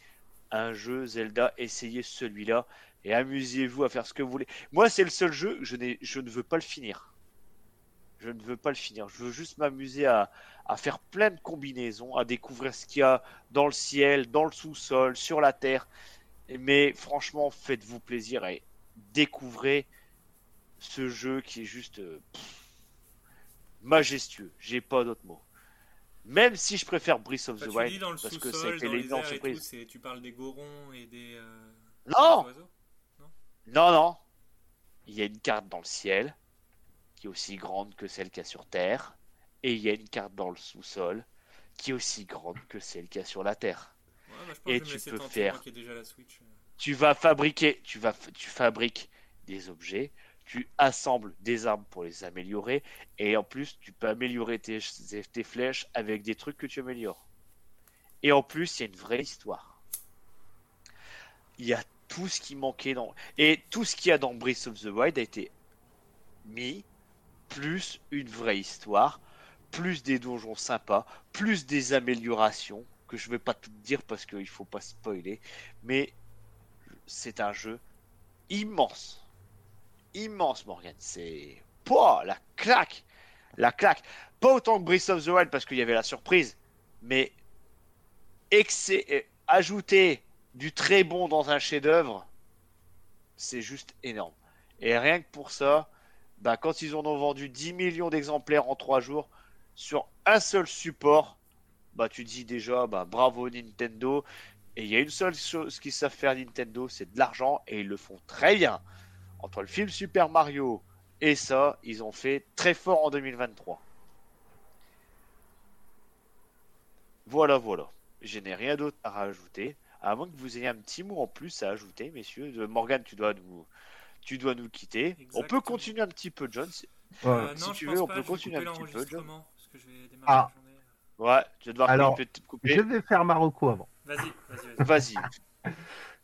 un jeu Zelda, essayez celui-là et amusez-vous à faire ce que vous voulez. Moi, c'est le seul jeu, je, ne veux pas le finir. Je ne veux pas le finir. Je veux juste m'amuser à, à faire plein de combinaisons, à découvrir ce qu'il y a dans le ciel, dans le sous-sol, sur la terre. Mais franchement, faites-vous plaisir et découvrez ce jeu qui est juste euh, pff, majestueux. J'ai pas d'autre mot. Même si je préfère Breath of Bah, the Wild, dis dans le parce que ça a été tout, surprise. tu parles des gorons et des, euh, Non, des oiseaux? Non, non. Il y a une carte dans le ciel qui est aussi grande que celle qu'il y a sur Terre, et il y a une carte dans le sous-sol qui est aussi grande que celle qu'il y a sur la Terre. Ouais, bah, je pense Et que je tu peux faire- déjà la Switch. tu vas fabriquer, tu vas, tu fabriques des objets, tu assembles des armes pour les améliorer, et en plus, tu peux améliorer tes, tes flèches avec des trucs que tu améliores. Et en plus, il y a une vraie histoire. il y a tout ce qui manquait dans. Et tout ce qu'il y a dans Breath of the Wild a été mis, plus une vraie histoire, plus des donjons sympas, plus des améliorations, que je vais pas tout dire parce qu'il faut pas spoiler, mais c'est un jeu immense. Immense, Morgan. C'est. Pouah, la claque La claque Pas autant que Breath of the Wild parce qu'il y avait la surprise, mais excès... euh, ajouter du très bon dans un chef-d'œuvre, c'est juste énorme. Et rien que pour ça, bah, quand ils en ont vendu 10 millions d'exemplaires en 3 jours sur un seul support, bah, tu dis déjà bah, bravo Nintendo. Et il y a une seule chose qu'ils savent faire Nintendo, c'est de l'argent et ils le font très bien. Entre le film Super Mario et ça, ils ont fait très fort en 2023. Voilà, voilà. Je n'ai rien d'autre à rajouter. À moins que vous ayez un petit mot en plus à ajouter, messieurs. Euh, Morgan, tu dois nous, tu dois nous quitter. On peut continuer un petit peu, John. si- Ouais. Euh, si non, tu je veux, pense on pas, peut continuer un petit peu, John. l'enregistrement, parce que je vais démarrer Ah. Ouais, tu vas devoir Alors, couper- te couper. Je vais faire Marocco avant. Vas-y, vas-y, vas-y. Vas-y,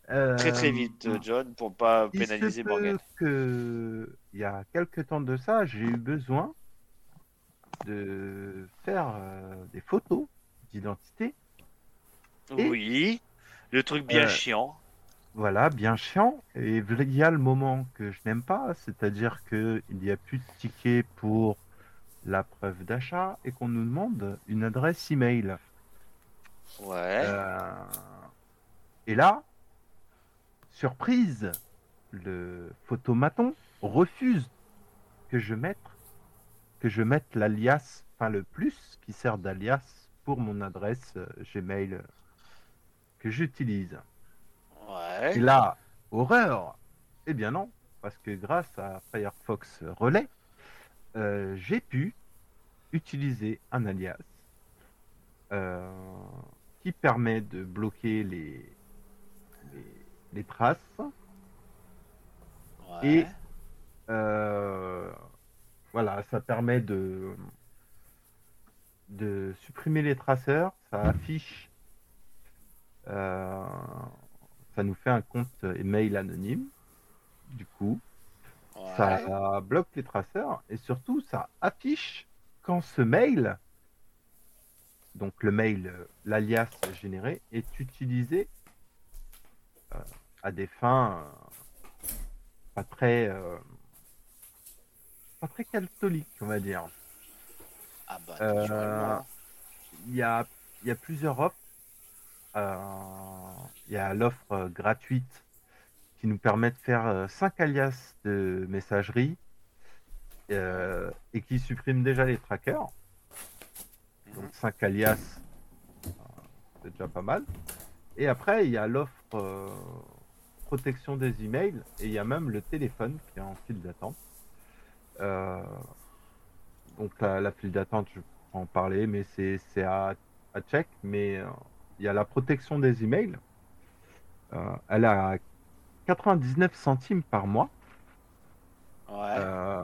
Euh, très très vite, euh, John, pour pas Il pénaliser se Morgan. que il y a quelques temps de ça, j'ai eu besoin de faire euh, des photos d'identité. Et- Oui, le truc bien Euh, chiant. Voilà, bien chiant. Et il y a le moment que je n'aime pas, c'est-à-dire qu'il n'y a plus de ticket pour la preuve d'achat et qu'on nous demande une adresse email. Ouais. Euh, Et là, surprise, le photomaton refuse que je mette que je mette l'alias, enfin le plus qui sert d'alias pour mon adresse euh, Gmail euh, que j'utilise. Ouais. Et là, horreur Eh bien non, parce que grâce à Firefox Relay, euh, j'ai pu utiliser un alias euh, qui permet de bloquer les, les, les traces. Ouais. et euh, voilà, ça permet de, de supprimer les traceurs, ça affiche, ça nous fait un compte email anonyme, du coup, Ouais. ça bloque les traceurs et surtout ça affiche quand ce mail, donc le mail, euh, l'alias généré, est utilisé euh, à des fins euh, pas très euh, pas très catholiques, on va dire. Ah bah. Il y a, il y a plusieurs offres. Il y a l'offre gratuite qui nous permet de faire 5 alias de messagerie euh, et qui supprime déjà les trackers. Donc 5 alias, euh, c'est déjà pas mal. Et après, il y a l'offre euh, protection des emails et il y a même le téléphone qui est en file d'attente. Euh, donc la, la file d'attente, je peux en parler, mais c'est à, à check. Mais euh, il y a la protection des emails. Euh, elle à 99 centimes par mois. Ouais. Euh,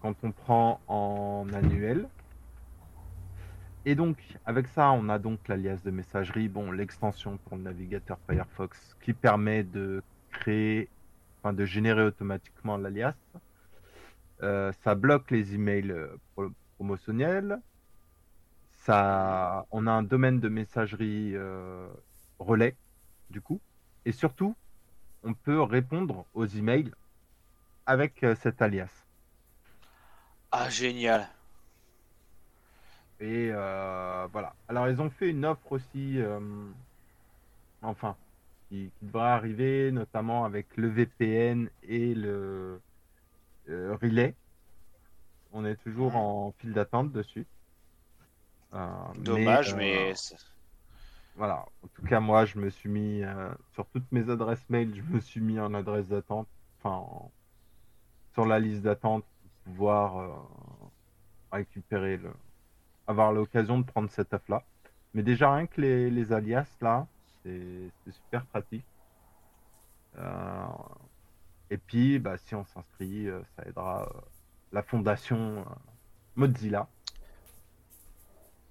quand on prend en annuel. Et donc, avec ça, on a donc l'alias de messagerie, bon, l'extension pour le navigateur Firefox qui permet de créer, enfin de générer automatiquement l'alias. Euh, ça bloque les emails euh, pro- promotionnels. Ça, on a un domaine de messagerie euh, relais, du coup. Et surtout, on peut répondre aux emails avec euh, cet alias. Ah, génial. Et euh, voilà. Alors, ils ont fait une offre aussi, euh, enfin, qui, qui devrait arriver, notamment avec le VPN et le euh, relais. On est toujours Mhm. en file d'attente dessus. Dommage, mais. Voilà. En tout cas, moi, je me suis mis euh, sur toutes mes adresses mail, je me suis mis en adresse d'attente, enfin, en- sur la liste d'attente pour pouvoir euh, récupérer le, avoir l'occasion de prendre cette offre-là. Mais déjà, rien que les, les alias là, c'est super pratique. Euh, et puis, bah, si on s'inscrit, ça aidera la fondation Mozilla.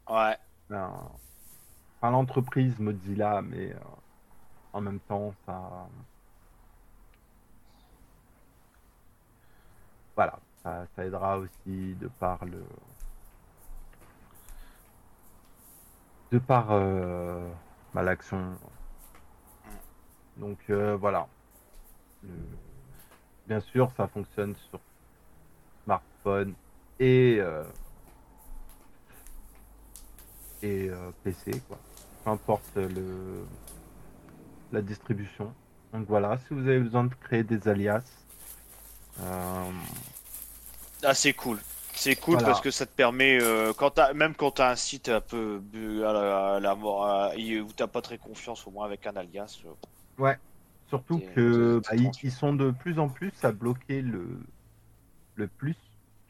Ouais. Euh, L'entreprise Mozilla, mais euh, en même temps, ça. Voilà, ça, aidera aussi de par le. De par euh, l'action. Donc euh, voilà. Bien sûr, ça fonctionne sur smartphone et, euh, et PC, quoi. Peu importe le, la distribution. Donc voilà, si vous avez besoin de créer des alias, euh, Ah, c'est cool. C'est cool Voilà. parce que ça te permet, euh, quand t'as- même quand tu as un site un peu bu- à la, à la mort, à- où t'as pas très confiance, au moins avec un alias. euh, surtout C'est- que bah, ils, ils sont de plus en plus à bloquer le, le plus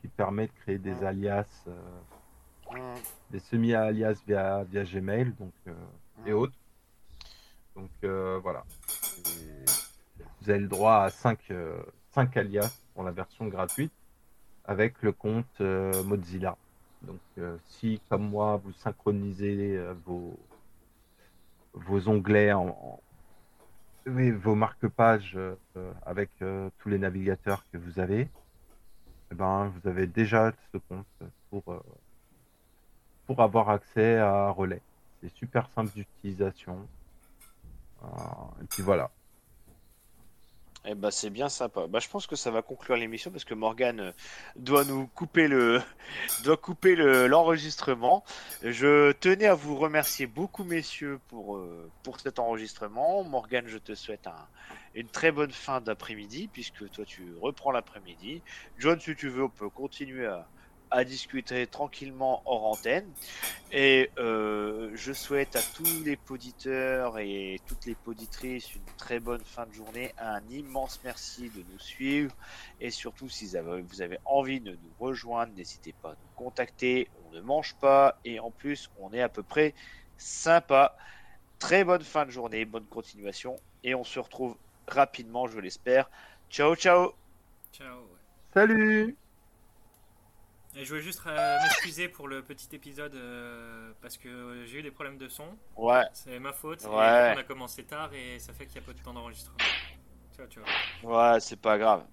qui permet de créer des Ouais. alias, euh, des semi-alias via, via Gmail donc, euh, et autres. Donc euh, voilà. Et vous avez le droit à 5, alias pour la version gratuite avec le compte euh, Mozilla. Donc euh, si, comme moi, vous synchronisez euh, vos, vos onglets en, en- oui, vos marque-pages euh, avec euh, tous les navigateurs que vous avez, eh ben, vous avez déjà ce compte pour, euh, pour avoir accès à Relais. C'est super simple d'utilisation. Euh, et puis voilà. Eh ben, c'est bien sympa. Bah, je pense que ça va conclure l'émission parce que Morgan euh, doit nous couper le doit couper le- l'enregistrement. je tenais à vous remercier beaucoup messieurs pour euh, pour cet enregistrement. Morgan, je te souhaite un- une très bonne fin d'après-midi puisque toi tu reprends l'après-midi. John, si tu veux, on peut continuer à à discuter tranquillement hors antenne. Et euh, je souhaite à tous les poditeurs et toutes les poditrices une très bonne fin de journée. Un immense merci de nous suivre. Et surtout, si vous avez, vous avez envie de nous rejoindre, n'hésitez pas à nous contacter. On ne mange pas et en plus, on est à peu près sympa. Très bonne fin de journée, bonne continuation. Et on se retrouve rapidement, je l'espère. Ciao, ciao Ciao. Salut Et je voulais juste euh, m'excuser pour le petit épisode euh, parce que j'ai eu des problèmes de son. Ouais, C'est ma faute. Ouais. on a commencé tard et ça fait qu'il y a peu de temps d'enregistrement. Ciao, ciao. ouais, c'est pas grave.